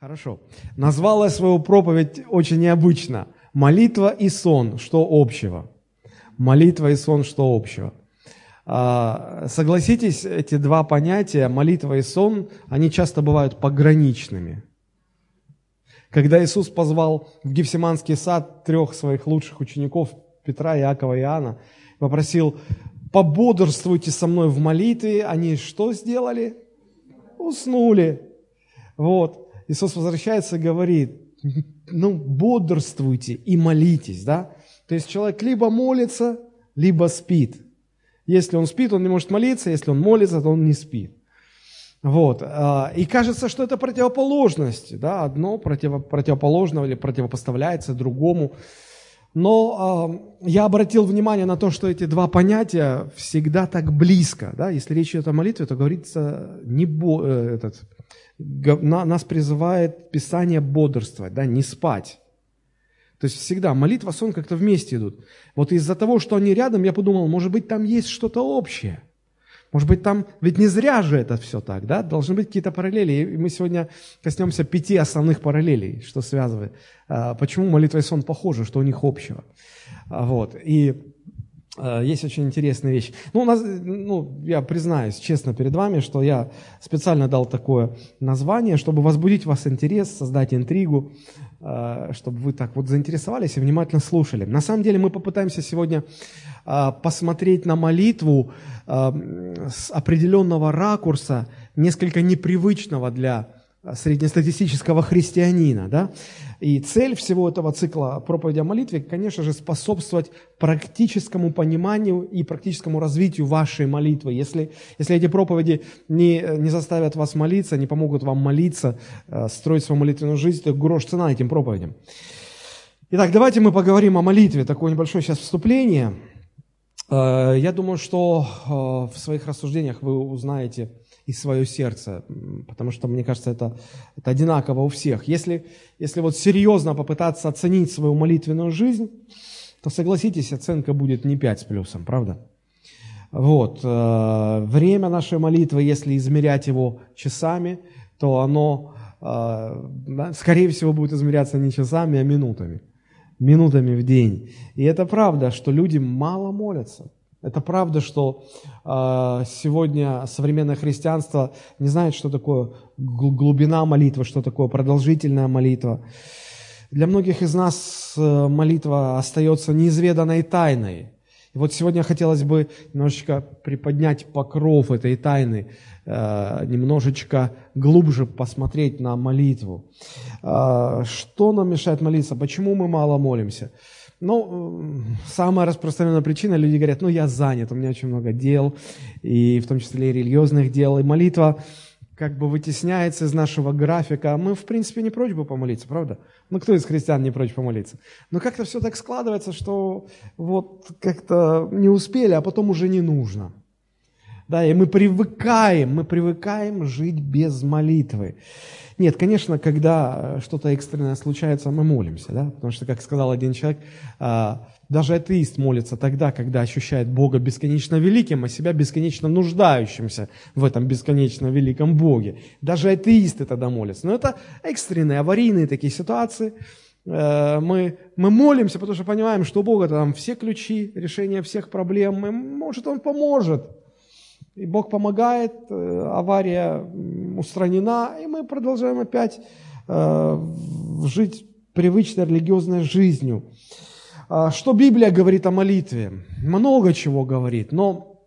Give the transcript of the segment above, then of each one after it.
Хорошо. Назвала свою проповедь очень необычно. Молитва и сон, что общего? Молитва и сон, что общего? А, согласитесь, эти два понятия, молитва и сон, они часто бывают пограничными. Когда Иисус позвал в Гефсиманский сад трех своих лучших учеников, Петра, Иакова и Иоанна, попросил, пободрствуйте со мной в молитве, они что сделали? Уснули. Вот. Иисус возвращается и говорит, ну, бодрствуйте и молитесь, да? То есть человек либо молится, либо спит. Если он спит, он не может молиться, если он молится, то он не спит. Вот. А, и кажется, что это противоположность, да? Одно против, противоположного или противопоставляется другому. Но э, я обратил внимание на то, что эти два понятия всегда так близко. Да? Если речь идет о молитве, то говорится не бо, э, этот, нас призывает Писание бодрствовать, да, не спать. То есть всегда молитва, сон как-то вместе идут. Вот из-за того, что они рядом, я подумал, может быть, там есть что-то общее. Может быть, там, ведь не зря же это все так, да? Должны быть какие-то параллели. И мы сегодня коснемся пяти основных параллелей, что связывает. А, почему молитва и сон похожи, что у них общего. А, вот. И есть очень интересная вещь. Ну, у нас, ну, я признаюсь честно перед вами, что я специально дал такое название, чтобы возбудить вас интерес, создать интригу, э, чтобы вы так вот заинтересовались и внимательно слушали. На самом деле мы попытаемся сегодня э, посмотреть на молитву с определенного ракурса, несколько непривычного для среднестатистического христианина. Да? И цель всего этого цикла проповеди о молитве, конечно же, способствовать практическому пониманию и практическому развитию вашей молитвы. Если, если эти проповеди не, не заставят вас молиться, не помогут вам молиться, э, строить свою молитвенную жизнь, то грош цена этим проповедям. Итак, давайте мы поговорим о молитве. Такое небольшое сейчас вступление. Э, я думаю, что э, в своих рассуждениях вы узнаете, и свое сердце, потому что, мне кажется, это, это одинаково у всех. Если, если вот серьезно попытаться оценить свою молитвенную жизнь, то согласитесь, оценка будет не 5 с плюсом, правда? Вот. Э, время нашей молитвы, если измерять его часами, то оно, э, скорее всего, будет измеряться не часами, а минутами. Минутами в день. И это правда, что люди мало молятся. Это правда, что э, сегодня современное христианство не знает, что такое глубина молитвы, что такое продолжительная молитва. Для многих из нас э, молитва остается неизведанной тайной. И вот сегодня хотелось бы немножечко приподнять покров этой тайны, э, немножечко глубже посмотреть на молитву. Э, что нам мешает молиться? Почему мы мало молимся? Ну, самая распространенная причина, люди говорят, ну, я занят, у меня очень много дел, и в том числе и религиозных дел, и молитва как бы вытесняется из нашего графика. Мы, в принципе, не прочь бы помолиться, правда? Ну, кто из христиан не прочь помолиться? Но как-то все так складывается, что вот как-то не успели, а потом уже не нужно. Да, и мы привыкаем, мы привыкаем жить без молитвы. Нет, конечно, когда что-то экстренное случается, мы молимся, да, потому что, как сказал один человек, а, даже атеист молится тогда, когда ощущает Бога бесконечно великим, а себя бесконечно нуждающимся в этом бесконечно великом Боге. Даже атеисты тогда молятся. Но это экстренные, аварийные такие ситуации. Э, мы, мы молимся, потому что понимаем, что у Бога там все ключи решения всех проблем. Может, Он поможет. И Бог помогает, э, авария устранена, и мы продолжаем опять э, жить привычной религиозной жизнью. А что Библия говорит о молитве? Много чего говорит, но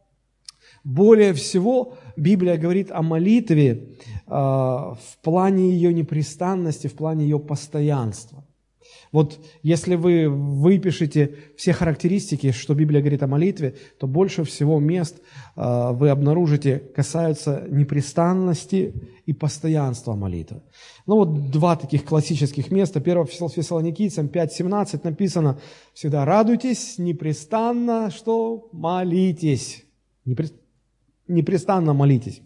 более всего Библия говорит о молитве э, в плане ее непрестанности, в плане ее постоянства. Вот если вы выпишете все характеристики, что Библия говорит о молитве, то больше всего мест э, вы обнаружите касаются непрестанности и постоянства молитвы. Ну вот два таких классических места. Первое в Фессалоникийцам 5.17 написано «Всегда радуйтесь, непрестанно, что молитесь». Непрестанно молитесь.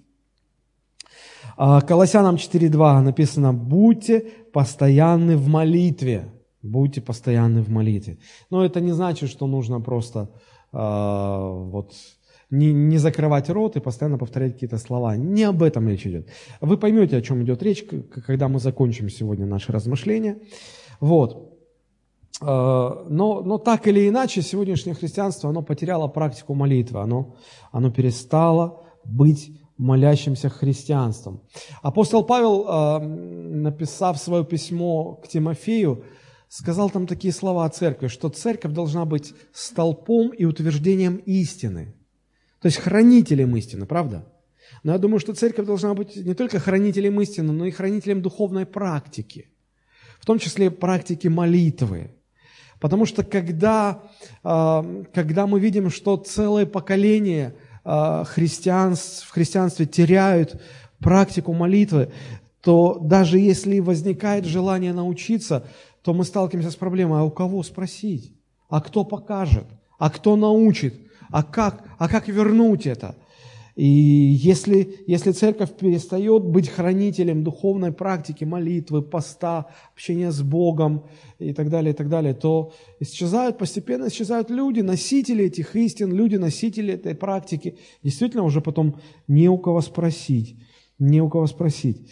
А Колоссянам 4.2 написано «Будьте постоянны в молитве». Будьте постоянны в молитве. Но это не значит, что нужно просто э, вот не, не закрывать рот и постоянно повторять какие-то слова. Не об этом речь идет. Вы поймете, о чем идет речь, когда мы закончим сегодня наши размышления. Вот. А, но, но так или иначе, сегодняшнее христианство, оно потеряло практику молитвы, оно, оно перестало быть молящимся христианством. Апостол Павел, а, написав свое письмо к Тимофею, сказал там такие слова о церкви, что церковь должна быть столпом и утверждением истины. То есть хранителем истины, правда? Но я думаю, что церковь должна быть не только хранителем истины, но и хранителем духовной практики, в том числе практики молитвы. Потому что когда, а, когда мы видим, что целое поколение а, христианств, в христианстве теряют практику молитвы, то даже если возникает желание научиться, то мы сталкиваемся с проблемой, а у кого спросить? А кто покажет? А кто научит? А как, а как вернуть это? И если, если церковь перестает быть хранителем духовной практики, молитвы, поста, общения с Богом и так далее, и так далее, то исчезают, постепенно исчезают люди, носители этих истин, люди, носители этой практики. Действительно, уже потом не у кого спросить, не у кого спросить.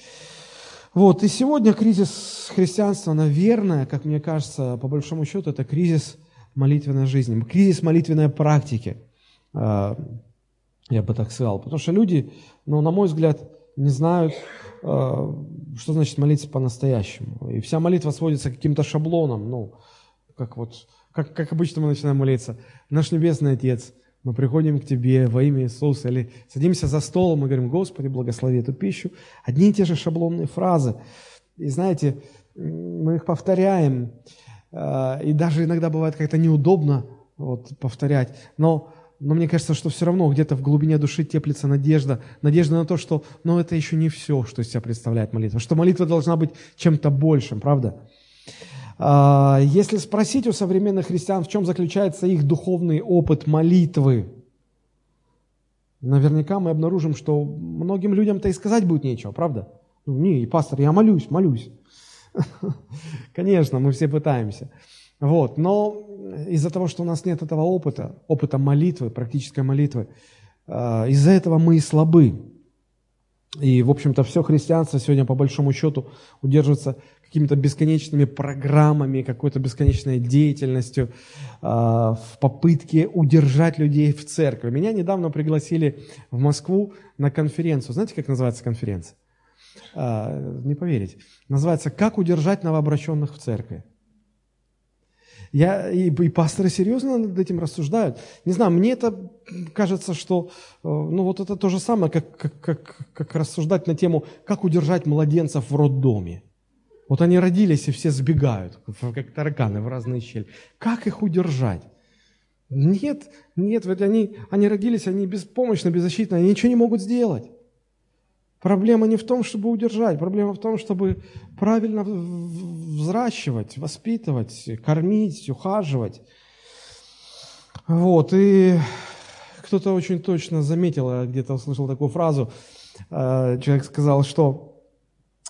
Вот, и сегодня кризис христианства, наверное, как мне кажется, по большому счету, это кризис молитвенной жизни, кризис молитвенной практики, а, я бы так сказал. Потому что люди, ну, на мой взгляд, не знают, а, что значит молиться по-настоящему. И вся молитва сводится к каким-то шаблонам, ну, как вот, как, как обычно мы начинаем молиться. Наш Небесный Отец – мы приходим к Тебе во имя Иисуса, или садимся за стол, мы говорим, Господи, благослови эту пищу. Одни и те же шаблонные фразы. И знаете, мы их повторяем, э, и даже иногда бывает как-то неудобно вот, повторять, но, но мне кажется, что все равно где-то в глубине души теплится надежда, надежда на то, что ну, это еще не все, что из себя представляет молитва, что молитва должна быть чем-то большим, правда? А, если спросить у современных христиан, в чем заключается их духовный опыт молитвы, наверняка мы обнаружим, что многим людям-то и сказать будет нечего, правда? Ну, не, пастор, я молюсь, молюсь. Конечно, мы все пытаемся. Вот, но из-за того, что у нас нет этого опыта, опыта молитвы, практической молитвы, а, из-за этого мы и слабы. И, в общем-то, все христианство сегодня, по большому счету, удерживается какими-то бесконечными программами, какой-то бесконечной деятельностью э, в попытке удержать людей в церкви. Меня недавно пригласили в Москву на конференцию. Знаете, как называется конференция? Э, не поверите. Называется «Как удержать новообращенных в церкви». Я, и, и пасторы серьезно над этим рассуждают. Не знаю, мне это кажется, что э, ну, вот это то же самое, как, как, как, как рассуждать на тему, как удержать младенцев в роддоме. Вот они родились и все сбегают, как тараканы в разные щели. Как их удержать? Нет, нет, ведь они, они родились, они беспомощны, беззащитны, они ничего не могут сделать. Проблема не в том, чтобы удержать, проблема в том, чтобы правильно взращивать, воспитывать, кормить, ухаживать. Вот, и кто-то очень точно заметил, я где-то услышал такую фразу, э, человек сказал, что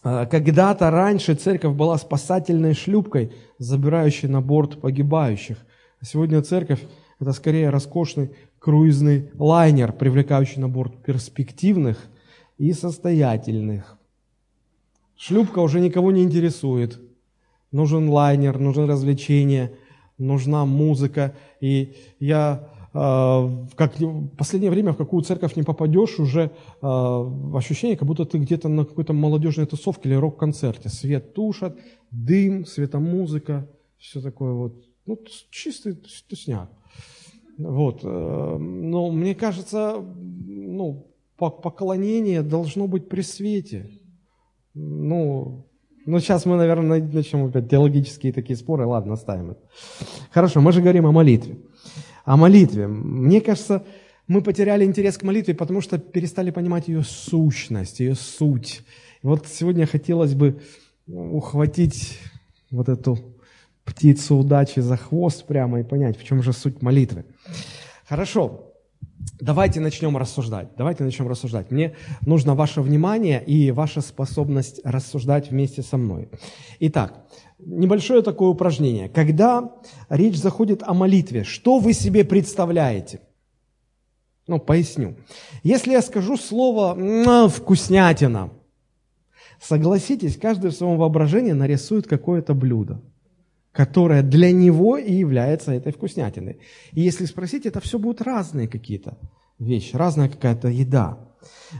когда-то раньше церковь была спасательной шлюпкой, забирающей на борт погибающих. А сегодня церковь – это скорее роскошный круизный лайнер, привлекающий на борт перспективных и состоятельных. Шлюпка уже никого не интересует. Нужен лайнер, нужно развлечение, нужна музыка. И я а, как в последнее время в какую церковь не попадешь, уже а, ощущение, как будто ты где-то на какой-то молодежной тусовке или рок-концерте. Свет тушат, дым, светомузыка, все такое вот. Ну, чистый тусняк. Вот. Э, но мне кажется, ну, поклонение должно быть при свете. Ну, ну, сейчас мы, наверное, начнем опять теологические такие споры. Ладно, оставим это. Хорошо, мы же говорим о молитве о молитве. Мне кажется, мы потеряли интерес к молитве, потому что перестали понимать ее сущность, ее суть. И вот сегодня хотелось бы ухватить вот эту птицу удачи за хвост прямо и понять, в чем же суть молитвы. Хорошо, давайте начнем рассуждать. Давайте начнем рассуждать. Мне нужно ваше внимание и ваша способность рассуждать вместе со мной. Итак, небольшое такое упражнение. Когда речь заходит о молитве, что вы себе представляете? Ну, поясню. Если я скажу слово «вкуснятина», согласитесь, каждый в своем воображении нарисует какое-то блюдо, которое для него и является этой вкуснятиной. И если спросить, это все будут разные какие-то вещи, разная какая-то еда.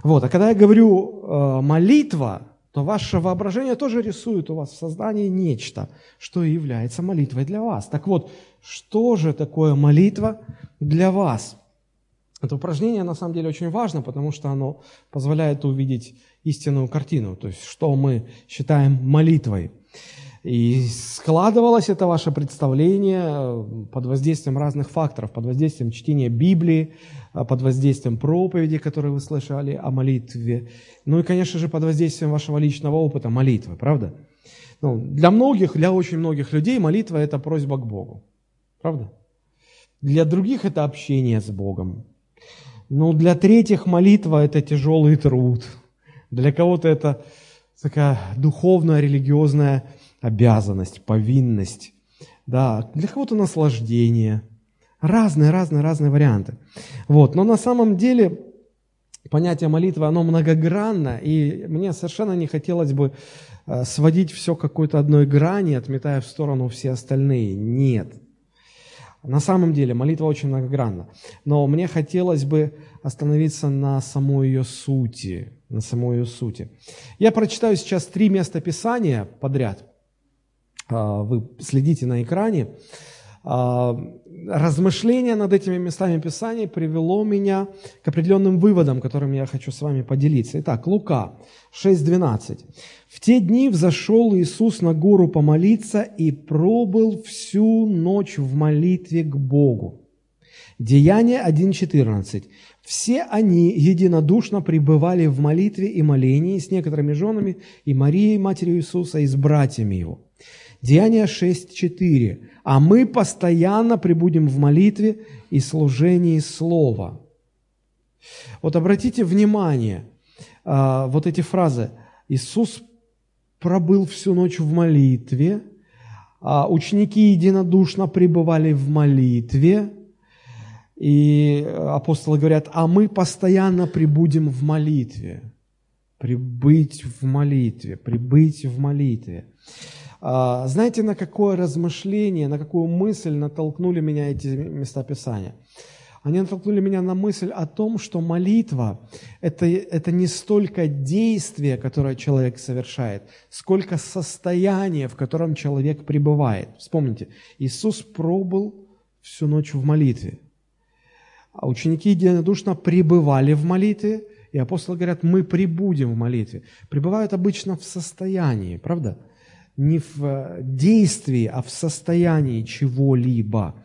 Вот. А когда я говорю э, молитва, то ваше воображение тоже рисует у вас в создании нечто, что является молитвой для вас. Так вот, что же такое молитва для вас? Это упражнение на самом деле очень важно, потому что оно позволяет увидеть истинную картину, то есть что мы считаем молитвой. И складывалось это ваше представление э, под воздействием разных факторов, под воздействием чтения Библии, э, под воздействием проповеди, которые вы слышали о молитве, ну и, конечно же, под воздействием вашего личного опыта молитвы, правда? Ну, для многих, для очень многих людей молитва – это просьба к Богу, правда? Для других это общение с Богом. Но для третьих молитва – это тяжелый труд. Для кого-то это такая духовная, религиозная обязанность, повинность, да, для кого-то наслаждение. Разные, разные, разные варианты. Вот. Но на самом деле понятие молитвы, оно многогранно, и мне совершенно не хотелось бы э, сводить все к какой-то одной грани, отметая в сторону все остальные. Нет. На самом деле молитва очень многогранна. Но мне хотелось бы остановиться на самой ее сути. На самой ее сути. Я прочитаю сейчас три места Писания подряд – вы следите на экране. А, размышление над этими местами Писания привело меня к определенным выводам, которыми я хочу с вами поделиться. Итак, Лука 6.12. «В те дни взошел Иисус на гору помолиться и пробыл всю ночь в молитве к Богу». Деяние 1.14. «Все они единодушно пребывали в молитве и молении с некоторыми женами и Марией, матерью Иисуса, и с братьями Его». Деяние 6.4. «А мы постоянно пребудем в молитве и служении Слова». Вот обратите внимание, а, вот эти фразы. Иисус пробыл всю ночь в молитве, а ученики единодушно пребывали в молитве, и апостолы говорят, а мы постоянно пребудем в молитве. Прибыть в молитве, прибыть в молитве. А, знаете, на какое размышление, на какую мысль натолкнули меня эти места Писания? Они натолкнули меня на мысль о том, что молитва это, – это не столько действие, которое человек совершает, сколько состояние, в котором человек пребывает. Вспомните, Иисус пробыл всю ночь в молитве. А ученики единодушно пребывали в молитве, и апостолы говорят, мы прибудем в молитве. Пребывают обычно в состоянии, правда? Не в действии, а в состоянии чего-либо.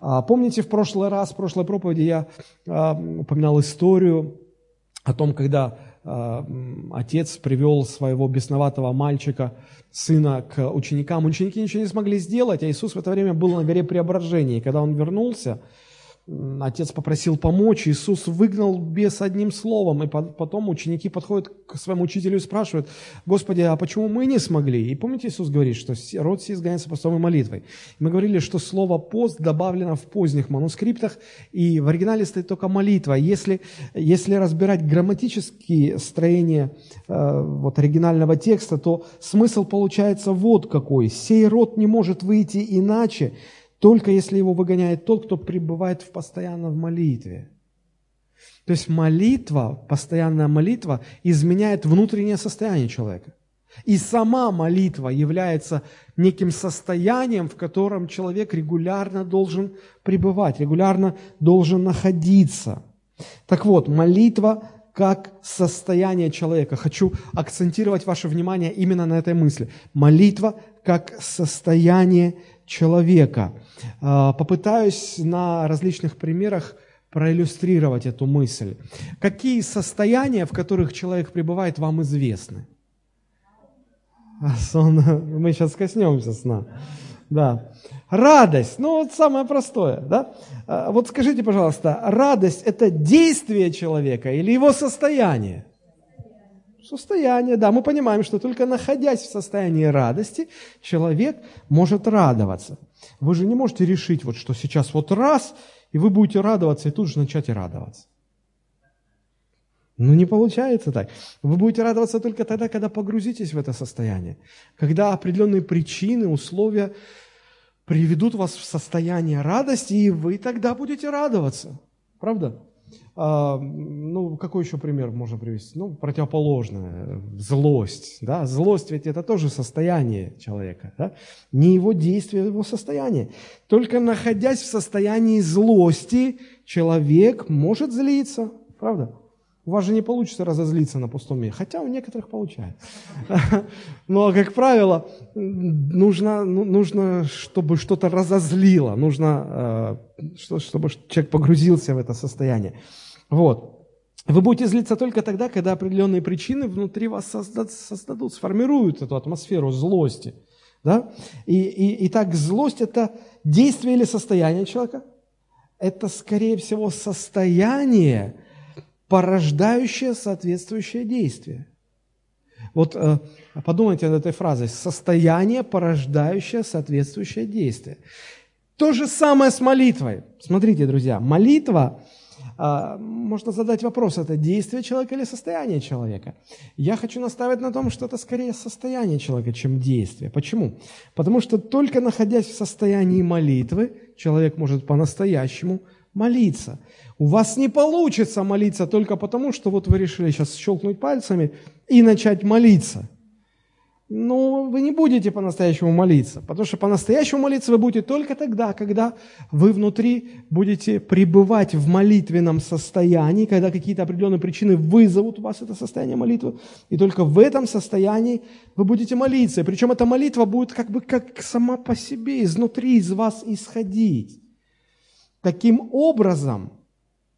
А, помните, в прошлый раз, в прошлой проповеди я а, упоминал историю о том, когда а, отец привел своего бесноватого мальчика, сына, к ученикам. Ученики ничего не смогли сделать, а Иисус в это время был на горе преображения. И когда он вернулся, Отец попросил помочь, Иисус выгнал бес одним словом, и потом ученики подходят к своему учителю и спрашивают, Господи, а почему мы не смогли? И помните, Иисус говорит, что род сей изгоняется постом и молитвой. Мы говорили, что слово «пост» добавлено в поздних манускриптах, и в оригинале стоит только молитва. Если, если разбирать грамматические строения э, вот, оригинального текста, то смысл получается вот какой. «Сей род не может выйти иначе, только если его выгоняет тот, кто пребывает в постоянно в молитве. То есть молитва, постоянная молитва изменяет внутреннее состояние человека. И сама молитва является неким состоянием, в котором человек регулярно должен пребывать, регулярно должен находиться. Так вот, молитва как состояние человека. Хочу акцентировать ваше внимание именно на этой мысли. Молитва как состояние человека. А, попытаюсь на различных примерах проиллюстрировать эту мысль. Какие состояния, в которых человек пребывает, вам известны? А, сон, мы сейчас коснемся сна. Да. Радость, ну вот самое простое, да? А, вот скажите, пожалуйста, радость – это действие человека или его состояние? Состояние, да, мы понимаем, что только находясь в состоянии радости, человек может радоваться. Вы же не можете решить, вот что сейчас вот раз, и вы будете радоваться, и тут же начать и радоваться. Ну, не получается так. Вы будете радоваться только тогда, когда погрузитесь в это состояние. Когда определенные причины, условия приведут вас в состояние радости, и вы тогда будете радоваться. Правда? А, ну, какой еще пример можно привести? Ну, противоположное, злость. Да? Злость ведь это тоже состояние человека. Да? Не его действие, а его состояние. Только находясь в состоянии злости, человек может злиться. Правда? У вас же не получится разозлиться на пустом месте, хотя у некоторых получается. Но, как правило, нужно, ну, нужно чтобы что-то разозлило, нужно, э, чтобы человек погрузился в это состояние. Вот. Вы будете злиться только тогда, когда определенные причины внутри вас создад, создадут, сформируют эту атмосферу злости. Да? И, и, и так злость – это действие или состояние человека? Это, скорее всего, состояние, порождающее соответствующее действие. Вот э, подумайте над этой фразой. Состояние, порождающее соответствующее действие. То же самое с молитвой. Смотрите, друзья, молитва, э, можно задать вопрос, это действие человека или состояние человека. Я хочу наставить на том, что это скорее состояние человека, чем действие. Почему? Потому что только находясь в состоянии молитвы, человек может по-настоящему молиться. У вас не получится молиться только потому, что вот вы решили сейчас щелкнуть пальцами и начать молиться. Но вы не будете по-настоящему молиться, потому что по-настоящему молиться вы будете только тогда, когда вы внутри будете пребывать в молитвенном состоянии, когда какие-то определенные причины вызовут у вас это состояние молитвы, и только в этом состоянии вы будете молиться. Причем эта молитва будет как бы как сама по себе, изнутри из вас исходить. Таким образом,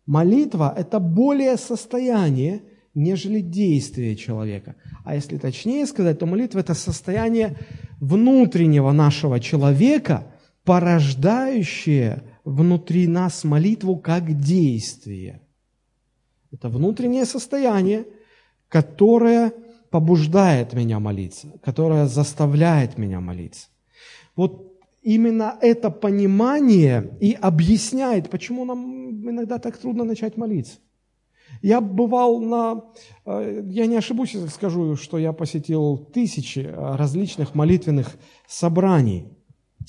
молитва – это более состояние, нежели действие человека. А если точнее сказать, то молитва – это состояние внутреннего нашего человека, порождающее внутри нас молитву как действие. Это внутреннее состояние, которое побуждает меня молиться, которое заставляет меня молиться. Вот именно это понимание и объясняет, почему нам иногда так трудно начать молиться. Я бывал на, э, я не ошибусь, если скажу, что я посетил тысячи э, различных молитвенных собраний.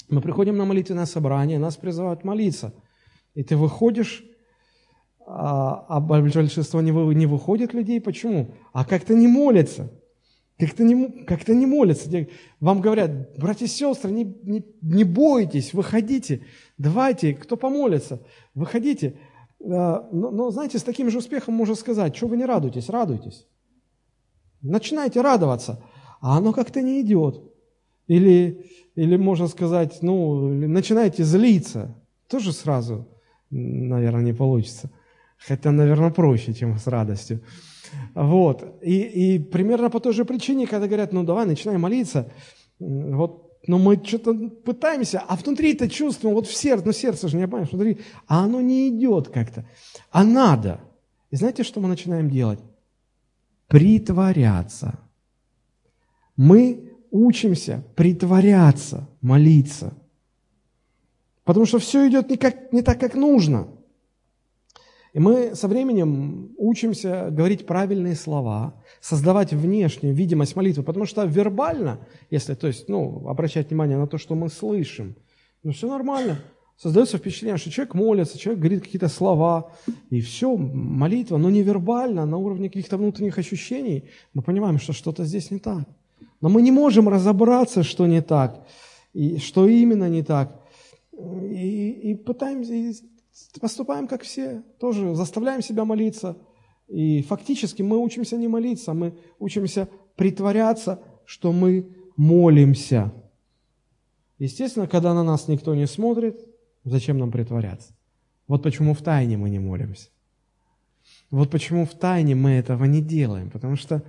Мы приходим на молитвенное собрание, нас призывают молиться. И ты выходишь, а, а большинство не, выходит людей. Почему? А как-то не молятся. Как-то не, как не молятся. Вам говорят, братья и сестры, не, не, не бойтесь, выходите, давайте, кто помолится, выходите. А, но, но, знаете, с таким же успехом можно сказать, что вы не радуетесь, радуйтесь. Начинайте радоваться, а оно как-то не идет. Или, или можно сказать, ну, начинайте злиться. Тоже сразу, наверное, не получится. Хотя, наверное, проще, чем с радостью. Вот. И, и примерно по той же причине, когда говорят, ну давай, начинай молиться, вот но мы что-то пытаемся, а внутри это чувствуем, вот в сердце, ну сердце же не понимаешь, внутри, а оно не идет как-то, а надо. И знаете, что мы начинаем делать? Притворяться. Мы учимся притворяться, молиться. Потому что все идет не, как, не так, как нужно. И мы со временем учимся говорить правильные слова, создавать внешнюю видимость молитвы, потому что вербально, если, то есть, ну, обращать внимание на то, что мы слышим, ну, все нормально. Создается впечатление, что человек молится, человек говорит какие-то слова, и все, молитва, но не вербально, на уровне каких-то внутренних ощущений, мы понимаем, что что-то здесь не так. Но мы не можем разобраться, что не так, и что именно не так. И, и пытаемся, поступаем как все, тоже заставляем себя молиться. И фактически мы учимся не молиться, мы учимся притворяться, что мы молимся. Естественно, когда на нас никто не смотрит, зачем нам притворяться? Вот почему в тайне мы не молимся. Вот почему в тайне мы этого не делаем. Потому что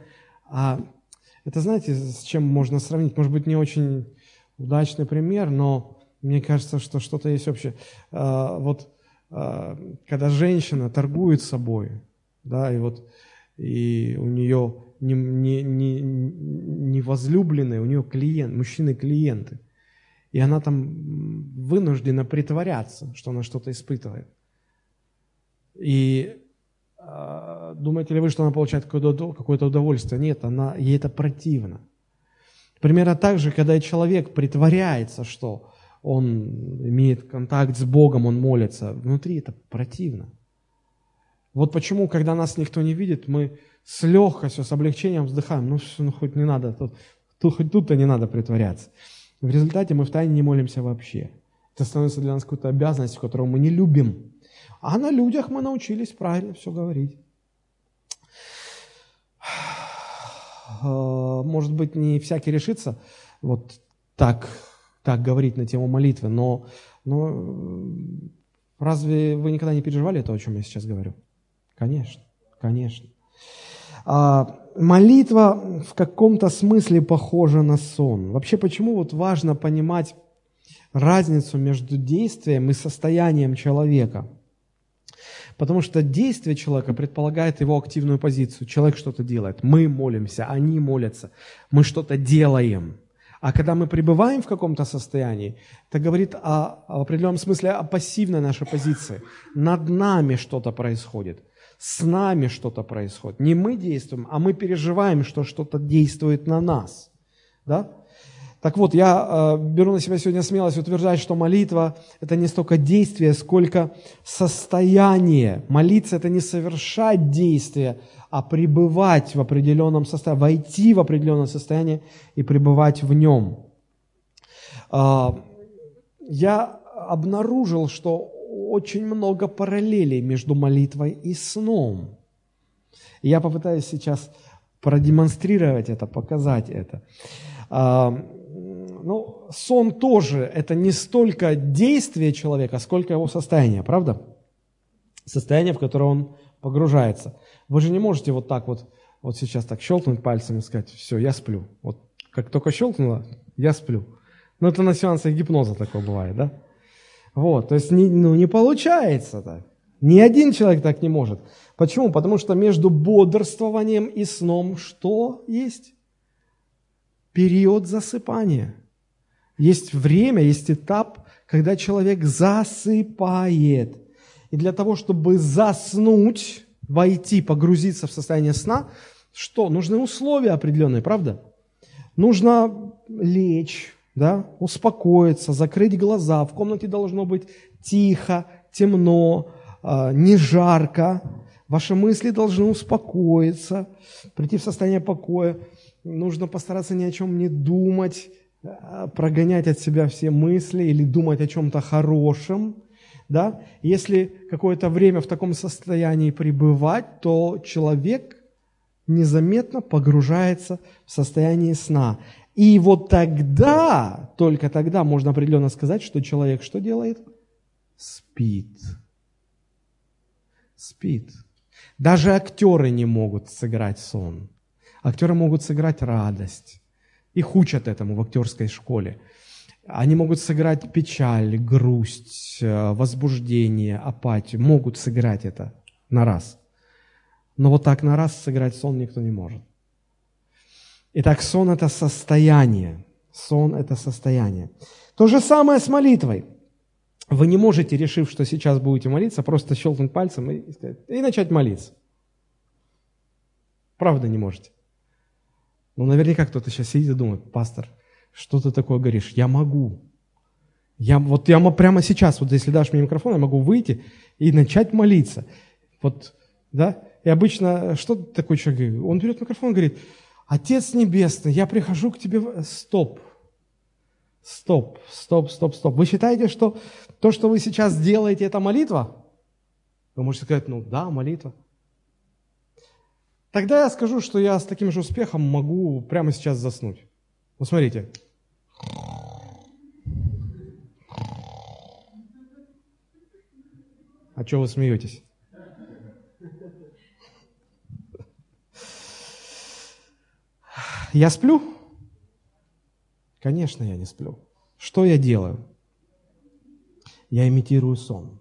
а, это, знаете, с чем можно сравнить? Может быть, не очень удачный пример, но мне кажется, что что-то есть общее. А, вот когда женщина торгует собой, да, и вот и у нее не, не, не, не возлюбленные, у нее клиент, мужчины-клиенты, и она там вынуждена притворяться, что она что-то испытывает. И э, думаете ли вы, что она получает какое-то удовольствие? Нет, она, ей это противно. Примерно так же, когда человек притворяется, что он имеет контакт с Богом, он молится, внутри это противно. Вот почему, когда нас никто не видит, мы с легкостью, с облегчением вздыхаем. Ну, ну хоть не надо, тут, тут, хоть тут-то не надо притворяться. В результате мы в тайне не молимся вообще. Это становится для нас какой-то обязанностью, которую мы не любим. А на людях мы научились правильно все говорить. А, может быть, не всякий решится вот так, так говорить на тему молитвы, но, но разве вы никогда не переживали то, о чем я сейчас говорю? Конечно, конечно. А, молитва в каком-то смысле похожа на сон. Вообще, почему вот важно понимать разницу между действием и состоянием человека? Потому что действие человека предполагает его активную позицию. Человек что-то делает. Мы молимся, они молятся. Мы что-то делаем. А когда мы пребываем в каком-то состоянии, это говорит о, в определенном смысле о пассивной нашей позиции. Над нами что-то происходит. С нами что-то происходит. Не мы действуем, а мы переживаем, что что-то действует на нас. Да? Так вот, я э, беру на себя сегодня смелость утверждать, что молитва – это не столько действие, сколько состояние. Молиться – это не совершать действие, а пребывать в определенном состоянии, войти в определенное состояние и пребывать в нем. Э, я обнаружил, что очень много параллелей между молитвой и сном. я попытаюсь сейчас продемонстрировать это, показать это. Э, ну, сон тоже это не столько действие человека, сколько его состояние, правда? Состояние, в которое он погружается. Вы же не можете вот так вот, вот сейчас так щелкнуть пальцем и сказать, все, я сплю. Вот как только щелкнуло, я сплю. Ну, это на сеансах гипноза такое бывает, да? Вот, то есть не, ну, не получается так. Ни один человек так не может. Почему? Потому что между бодрствованием и сном что есть? Период засыпания – есть время, есть этап, когда человек засыпает. И для того, чтобы заснуть, войти, погрузиться в состояние сна, что? Нужны условия определенные, правда? Нужно лечь, да, успокоиться, закрыть глаза. В комнате должно быть тихо, темно, а, не жарко. Ваши мысли должны успокоиться, прийти в состояние покоя. Нужно постараться ни о чем не думать, Э, прогонять от себя все мысли или думать о чем-то хорошем, да, если какое-то время в таком состоянии пребывать, то человек незаметно погружается в состояние сна. И вот тогда, только тогда можно определенно сказать, что человек что делает? Спит. Спит. Даже актеры не могут сыграть сон. Актеры могут сыграть радость их учат этому в актерской школе. Они могут сыграть печаль, грусть, э, возбуждение, апатию. Могут сыграть это на раз. Но вот так на раз сыграть сон никто не может. Итак, сон – это состояние. Сон – это состояние. То же самое с молитвой. Вы не можете, решив, что сейчас будете молиться, просто щелкнуть пальцем и, и начать молиться. Правда не можете. Ну, наверняка кто-то сейчас сидит и думает, пастор, что ты такое говоришь? Я могу. Я, вот я прямо сейчас, вот если дашь мне микрофон, я могу выйти и начать молиться. Вот, да? И обычно, что такой человек говорит? Он берет микрофон и говорит, Отец Небесный, я прихожу к тебе... Стоп. Стоп, стоп, стоп, стоп. Вы считаете, что то, что вы сейчас делаете, это молитва? Вы можете сказать, ну да, молитва. Тогда я скажу, что я с таким же успехом могу прямо сейчас заснуть. Вот. А что вы смеетесь? Я сплю? Конечно, я не сплю. Что я делаю? Я имитирую сон.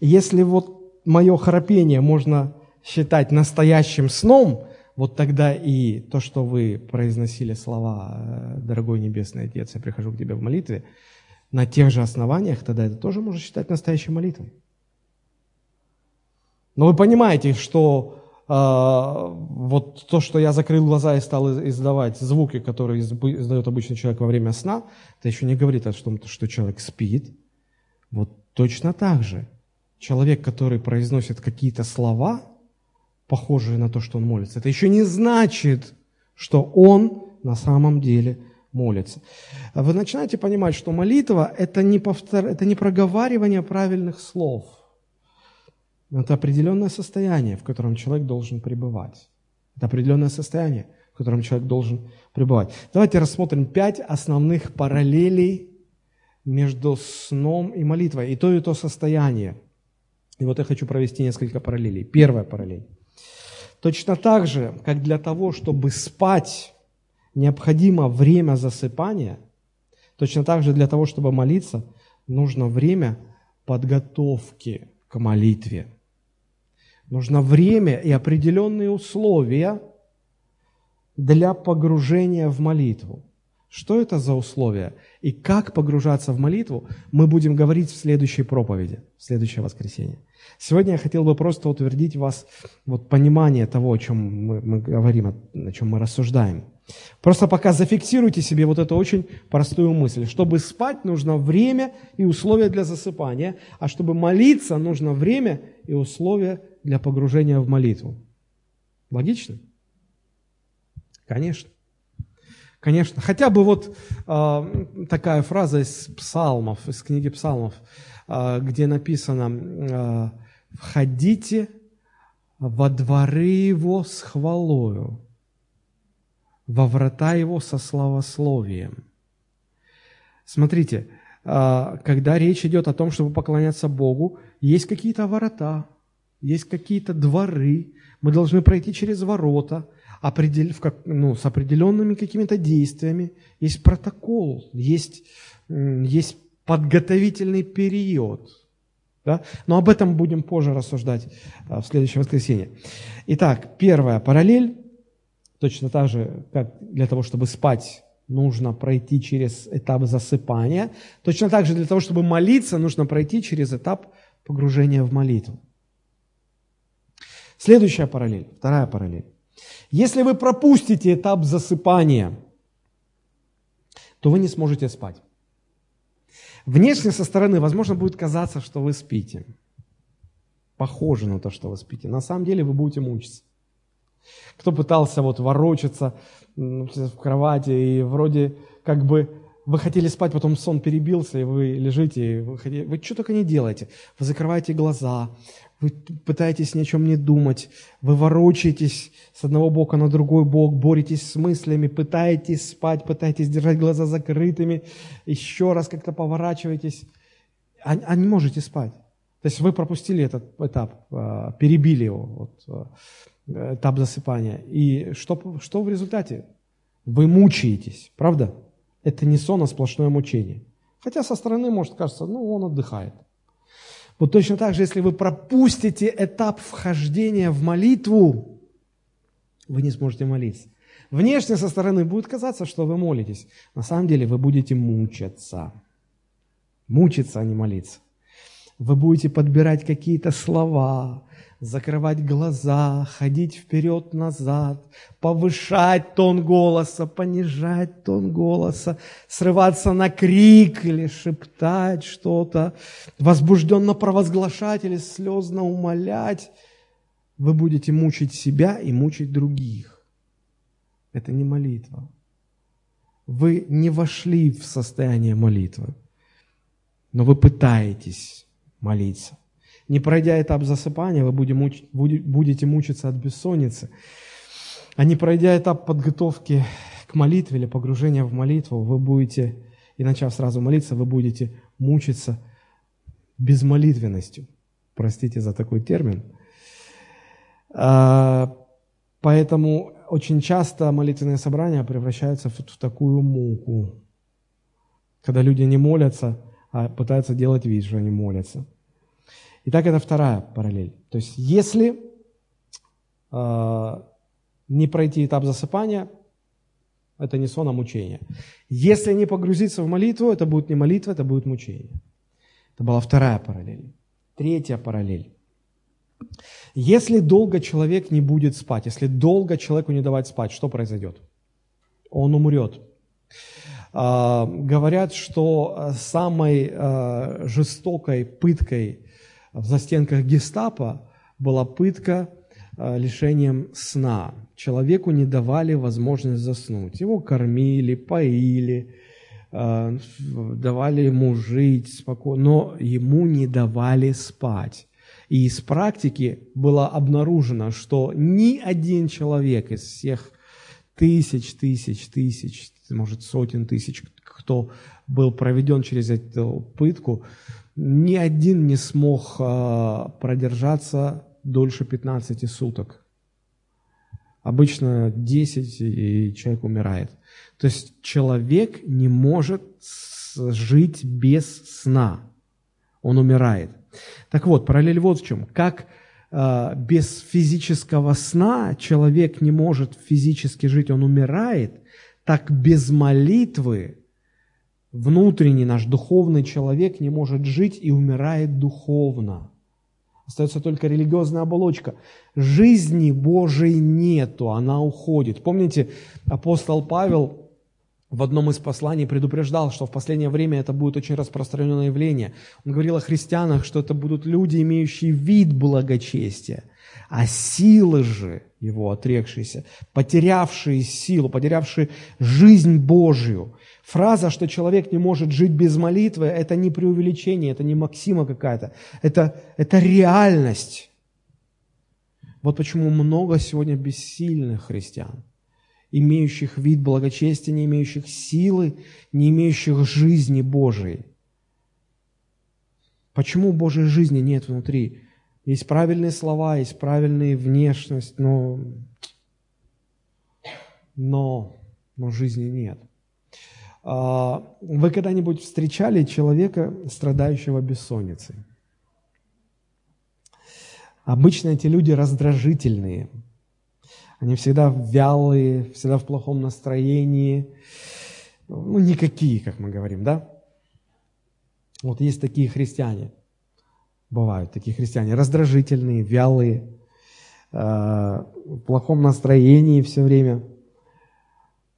Если вот мое храпение можно считать настоящим сном, вот тогда и то, что вы произносили слова э, «Дорогой Небесный Отец, я прихожу к Тебе в молитве», на тех же основаниях, тогда это тоже можно считать настоящей молитвой. Но вы понимаете, что э, вот то, что я закрыл глаза и стал издавать звуки, которые издает обычный человек во время сна, это еще не говорит о том, что человек спит. Вот точно так же человек, который произносит какие-то слова, похожие на то, что он молится, это еще не значит, что он на самом деле молится. Вы начинаете понимать, что молитва – это не, повтор... это не проговаривание правильных слов. Это определенное состояние, в котором человек должен пребывать. Это определенное состояние, в котором человек должен пребывать. Давайте рассмотрим пять основных параллелей между сном и молитвой. И то, и то состояние. И вот я хочу провести несколько параллелей. Первая параллель. Точно так же, как для того, чтобы спать, необходимо время засыпания, точно так же для того, чтобы молиться, нужно время подготовки к молитве. Нужно время и определенные условия для погружения в молитву. Что это за условия и как погружаться в молитву, мы будем говорить в следующей проповеди, в следующее воскресенье. Сегодня я хотел бы просто утвердить вас вот понимание того, о чем мы, мы говорим, о чем мы рассуждаем. Просто пока зафиксируйте себе вот эту очень простую мысль. Чтобы спать, нужно время и условия для засыпания, а чтобы молиться, нужно время и условия для погружения в молитву. Логично? Конечно. Конечно, хотя бы вот э, такая фраза из псалмов, из книги псалмов, э, где написано э, «Входите во дворы его с хвалою, во врата его со славословием». Смотрите, э, когда речь идет о том, чтобы поклоняться Богу, есть какие-то ворота, есть какие-то дворы, мы должны пройти через ворота – определ, в как, ну, с определенными какими-то действиями, есть протокол, есть, есть подготовительный период. Да? Но об этом будем позже рассуждать а, в следующее воскресенье. Итак, первая параллель, точно так же, как для того, чтобы спать, нужно пройти через этап засыпания. Точно так же для того, чтобы молиться, нужно пройти через этап погружения в молитву. Следующая параллель, вторая параллель. Если вы пропустите этап засыпания, то вы не сможете спать. Внешне со стороны, возможно, будет казаться, что вы спите. Похоже на то, что вы спите. На самом деле вы будете мучиться. Кто пытался вот ворочаться в кровати и вроде как бы вы хотели спать, потом сон перебился, и вы лежите, и вы, хотите, вы что только не делаете. Вы закрываете глаза, вы пытаетесь ни о чем не думать, вы ворочаетесь с одного бока на другой бок, боретесь с мыслями, пытаетесь спать, пытаетесь держать глаза закрытыми, еще раз как-то поворачиваетесь, а, а не можете спать. То есть вы пропустили этот этап, а, перебили его, вот, а, этап засыпания. И что, что в результате? Вы мучаетесь, правда? Это не сон, а сплошное мучение. Хотя со стороны может кажется, ну, он отдыхает. Вот точно так же, если вы пропустите этап вхождения в молитву, вы не сможете молиться. Внешне со стороны будет казаться, что вы молитесь. На самом деле вы будете мучиться. Мучиться, а не молиться. Вы будете подбирать какие-то слова, закрывать глаза, ходить вперед-назад, повышать тон голоса, понижать тон голоса, срываться на крик или шептать что-то, возбужденно провозглашать или слезно умолять, вы будете мучить себя и мучить других. Это не молитва. Вы не вошли в состояние молитвы, но вы пытаетесь молиться. Не пройдя этап засыпания, вы будете мучиться от бессонницы. А не пройдя этап подготовки к молитве или погружения в молитву, вы будете, и начав сразу молиться, вы будете мучиться безмолитвенностью. Простите за такой термин. А, поэтому очень часто молитвенные собрания превращаются в, такую муку, когда люди не молятся, а пытаются делать вид, что они молятся. Итак, это вторая параллель. То есть, если э, не пройти этап засыпания, это не сон, а мучение. Если не погрузиться в молитву, это будет не молитва, это будет мучение. Это была вторая параллель. Третья параллель. Если долго человек не будет спать, если долго человеку не давать спать, что произойдет? Он умрет. А, говорят, что самой а, жестокой пыткой в застенках гестапо была пытка а, лишением сна. Человеку не давали возможность заснуть. Его кормили, поили, давали ему жить спокойно, но ему не давали спать. И из практики было обнаружено, что ни один человек из всех тысяч, тысяч, тысяч, может, сотен тысяч, кто был проведен через эту пытку, ни один не смог а, продержаться дольше 15 суток. Обычно 10, и человек умирает. То есть человек не может жить без сна. Он умирает. Так вот, параллель вот в чем. Как без физического сна человек не может физически жить, он умирает, так без молитвы внутренний наш духовный человек не может жить и умирает духовно. Остается только религиозная оболочка. Жизни Божией нету, она уходит. Помните, апостол Павел в одном из посланий предупреждал, что в последнее время это будет очень распространенное явление. Он говорил о христианах, что это будут люди, имеющие вид благочестия, а силы же его отрекшиеся, потерявшие силу, потерявшие жизнь Божию. Фраза, что человек не может жить без молитвы, это не преувеличение, это не максима какая-то, это, это реальность. Вот почему много сегодня бессильных христиан имеющих вид благочестия, не имеющих силы, не имеющих жизни Божией. Почему Божьей жизни нет внутри? Есть правильные слова, есть правильная внешность, но, но, но жизни нет. А, вы когда-нибудь встречали человека, страдающего бессонницей? Обычно эти люди раздражительные – они всегда вялые, всегда в плохом настроении. Ну, никакие, как мы говорим, да? Вот есть такие христиане. Бывают такие христиане. Раздражительные, вялые, э, в плохом настроении все время.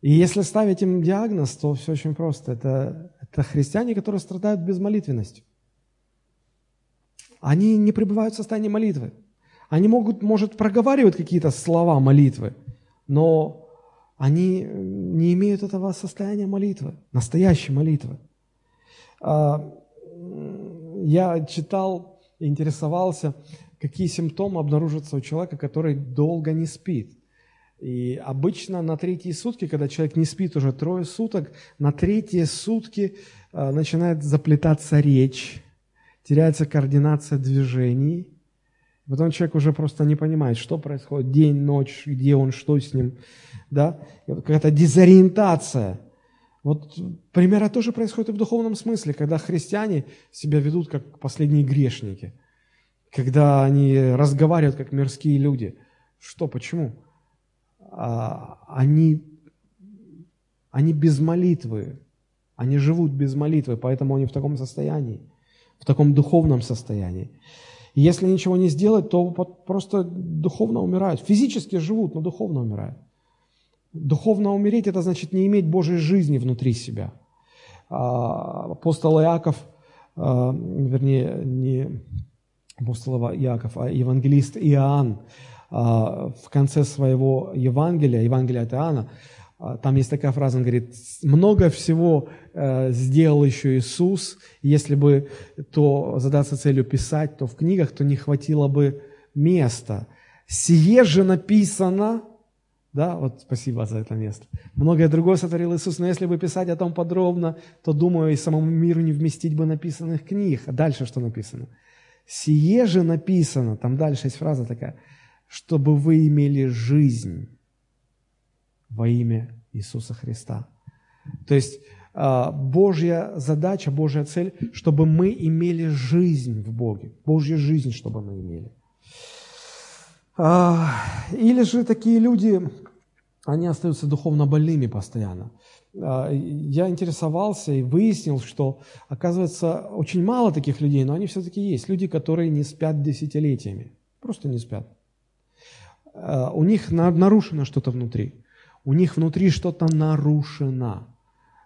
И если ставить им диагноз, то все очень просто. Это, это христиане, которые страдают безмолитвенностью. Они не пребывают в состоянии молитвы. Они могут, может, проговаривать какие-то слова молитвы, но они не имеют этого состояния молитвы, настоящей молитвы. А, я читал, интересовался, какие симптомы обнаружатся у человека, который долго не спит. И обычно на третьи сутки, когда человек не спит уже трое суток, на третьи сутки а, начинает заплетаться речь, теряется координация движений, Потом человек уже просто не понимает, что происходит, день, ночь, где он, что с ним, да, какая-то дезориентация. Вот примерно тоже происходит и в духовном смысле, когда христиане себя ведут как последние грешники, когда они разговаривают как мирские люди. Что, почему? А, они, они без молитвы, они живут без молитвы, поэтому они в таком состоянии, в таком духовном состоянии. Если ничего не сделать, то просто духовно умирают. Физически живут, но духовно умирают. Духовно умереть – это значит не иметь Божьей жизни внутри себя. А, апостол Иаков, а, вернее, не апостол Иаков, а евангелист Иоанн а, в конце своего Евангелия, Евангелия от Иоанна, там есть такая фраза, он говорит, много всего э, сделал еще Иисус, если бы то задаться целью писать, то в книгах, то не хватило бы места. Сие же написано, да, вот спасибо за это место. Многое другое сотворил Иисус, но если бы писать о том подробно, то, думаю, и самому миру не вместить бы написанных книг. А дальше что написано? Сие же написано, там дальше есть фраза такая, чтобы вы имели жизнь во имя Иисуса Христа. То есть а, Божья задача, Божья цель, чтобы мы имели жизнь в Боге, Божью жизнь, чтобы мы имели. А, или же такие люди, они остаются духовно больными постоянно. А, я интересовался и выяснил, что, оказывается, очень мало таких людей, но они все-таки есть. Люди, которые не спят десятилетиями. Просто не спят. У них нарушено что-то внутри. У них внутри что-то нарушено.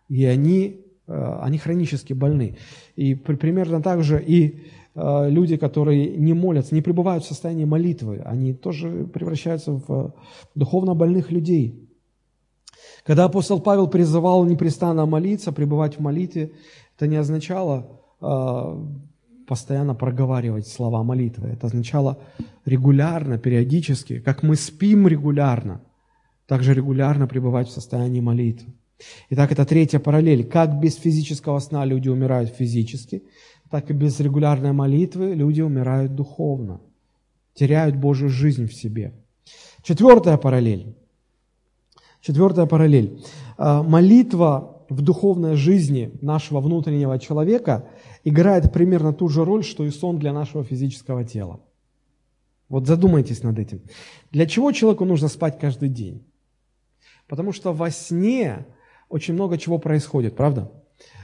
И они, э, они хронически больны. И примерно так же и э, люди, которые не молятся, не пребывают в состоянии молитвы, они тоже превращаются в духовно больных людей. Когда апостол Павел призывал непрестанно молиться, пребывать в молитве, это не означало постоянно проговаривать слова молитвы. Это означало регулярно, периодически, как мы спим регулярно, также регулярно пребывать в состоянии молитвы. Итак, это третья параллель. Как без физического сна люди умирают физически, так и без регулярной молитвы люди умирают духовно, теряют Божью жизнь в себе. Четвертая параллель. Четвертая параллель. А, молитва в духовной жизни нашего внутреннего человека играет примерно ту же роль, что и сон для нашего физического тела. Вот задумайтесь над этим. Для чего человеку нужно спать каждый день? Потому что во сне очень много чего происходит, правда?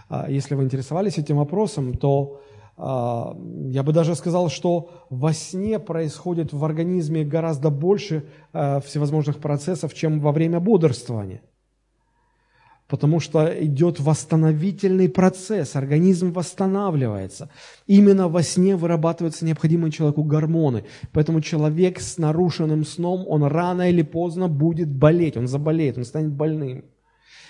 А, если вы интересовались этим вопросом, то а, я бы даже сказал, что во сне происходит в организме гораздо больше а, всевозможных процессов, чем во время бодрствования потому что идет восстановительный процесс, организм восстанавливается. Именно во сне вырабатываются необходимые человеку гормоны. Поэтому человек с нарушенным сном, он рано или поздно будет болеть, он заболеет, он станет больным.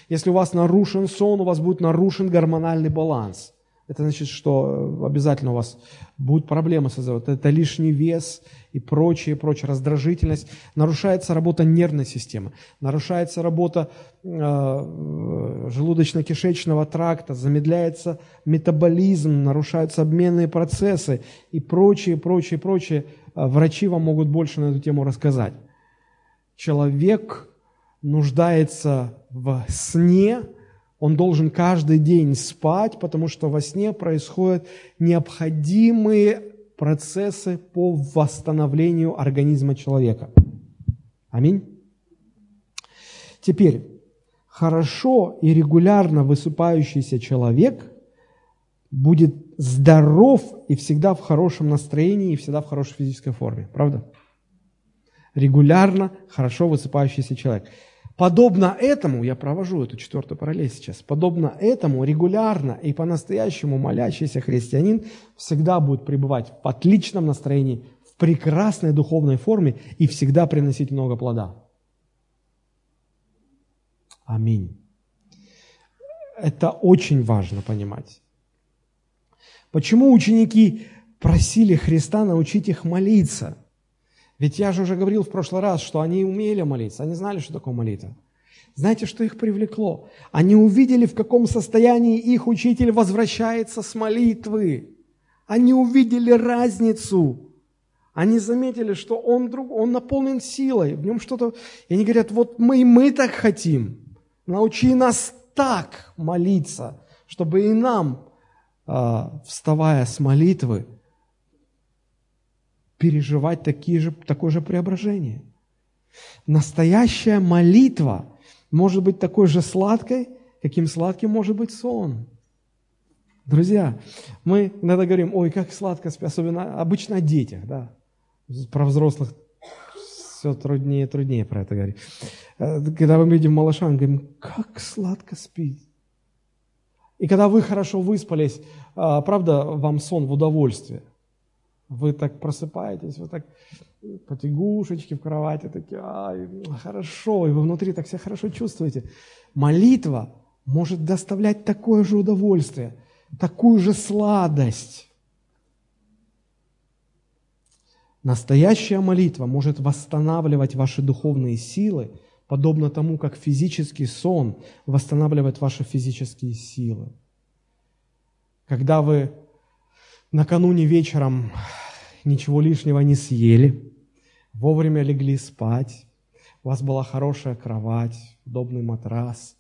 Если у вас нарушен сон, у вас будет нарушен гормональный баланс. Это значит, что обязательно у вас будут проблемы с этим. Это лишний вес, и прочее, прочее, раздражительность, нарушается работа нервной системы, нарушается работа э, желудочно-кишечного тракта, замедляется метаболизм, нарушаются обменные процессы и прочее, прочее, прочее. Э, врачи вам могут больше на эту тему рассказать. Человек нуждается в сне, он должен каждый день спать, потому что во сне происходят необходимые процессы по восстановлению организма человека. Аминь. Теперь, хорошо и регулярно высыпающийся человек будет здоров и всегда в хорошем настроении, и всегда в хорошей физической форме. Правда? Регулярно хорошо высыпающийся человек – Подобно этому, я провожу эту четвертую параллель сейчас, подобно этому регулярно и по-настоящему молящийся христианин всегда будет пребывать в отличном настроении, в прекрасной духовной форме и всегда приносить много плода. Аминь. Это очень важно понимать. Почему ученики просили Христа научить их молиться? Ведь я же уже говорил в прошлый раз, что они умели молиться, они знали, что такое молитва. Знаете, что их привлекло? Они увидели, в каком состоянии их учитель возвращается с молитвы. Они увидели разницу. Они заметили, что он, друг, он наполнен силой, в нем что-то... И они говорят, вот мы и мы так хотим. Научи нас так молиться, чтобы и нам, а, вставая с молитвы, переживать такие же, такое же преображение. Настоящая молитва может быть такой же сладкой, каким сладким может быть сон. Друзья, мы иногда говорим, ой, как сладко спи, особенно обычно о детях, да. Про взрослых все труднее и труднее про это говорить. Э, когда мы видим малыша, мы говорим, как сладко спит. И когда вы хорошо выспались, а, правда, вам сон в удовольствие. Вы так просыпаетесь, вы так потягушечки в кровати, такие, ай, хорошо, и вы внутри так себя хорошо чувствуете. Молитва может доставлять такое же удовольствие, такую же сладость. Настоящая молитва может восстанавливать ваши духовные силы, подобно тому, как физический сон восстанавливает ваши физические силы. Когда вы накануне вечером ничего лишнего не съели, вовремя легли спать, у вас была хорошая кровать, удобный матрас,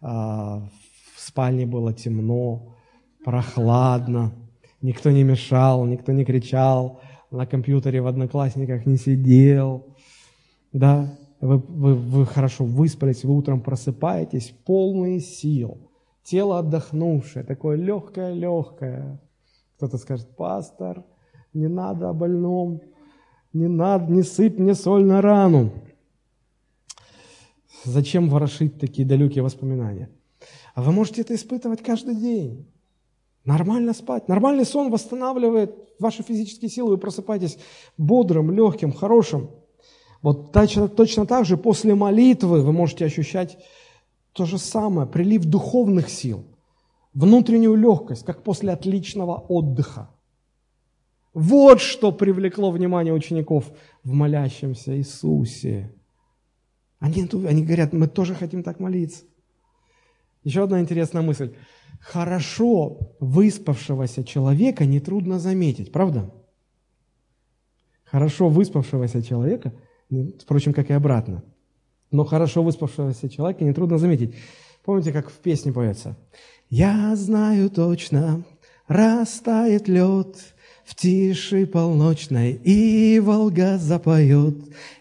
а, в спальне было темно, прохладно, никто не мешал, никто не кричал, на компьютере в Одноклассниках не сидел, да, вы, вы, вы хорошо выспались, вы утром просыпаетесь, полные сил, тело отдохнувшее, такое легкое-легкое. Кто-то скажет, пастор, не надо о больном. не надо, не сыпь мне соль на рану. Зачем ворошить такие далекие воспоминания? А вы можете это испытывать каждый день. Нормально спать. Нормальный сон восстанавливает ваши физические силы. Вы просыпаетесь бодрым, легким, хорошим. Вот точно, точно так же после молитвы вы можете ощущать то же самое, прилив духовных сил, внутреннюю легкость, как после отличного отдыха. Вот что привлекло внимание учеников в молящемся Иисусе. Они, они говорят, мы тоже хотим так молиться. Еще одна интересная мысль. Хорошо выспавшегося человека нетрудно заметить, правда? Хорошо выспавшегося человека, впрочем, как и обратно, но хорошо выспавшегося человека нетрудно заметить. Помните, как в песне поется? «Я знаю точно, растает лед, в тиши полночной и Волга запоет,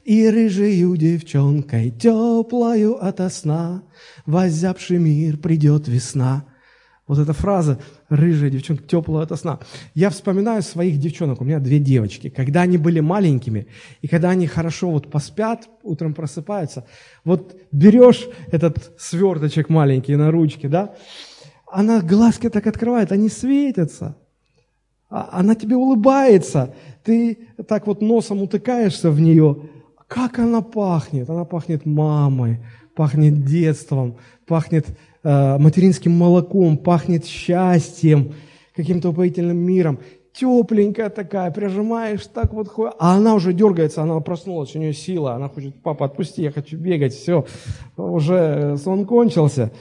И рыжею девчонкой теплою ото сна Возябший мир придет весна. Вот эта фраза «рыжая девчонка, теплая ото сна». Я вспоминаю своих девчонок, у меня две девочки, когда они были маленькими, и когда они хорошо вот поспят, утром просыпаются, вот берешь этот сверточек маленький на ручке, да, она глазки так открывает, они светятся – она тебе улыбается, ты так вот носом утыкаешься в нее. Как она пахнет? Она пахнет мамой, пахнет детством, пахнет э, материнским молоком, пахнет счастьем, каким-то упоительным миром. Тепленькая такая, прижимаешь, так вот, а она уже дергается, она проснулась, у нее сила, она хочет, папа, отпусти, я хочу бегать, все, уже сон кончился.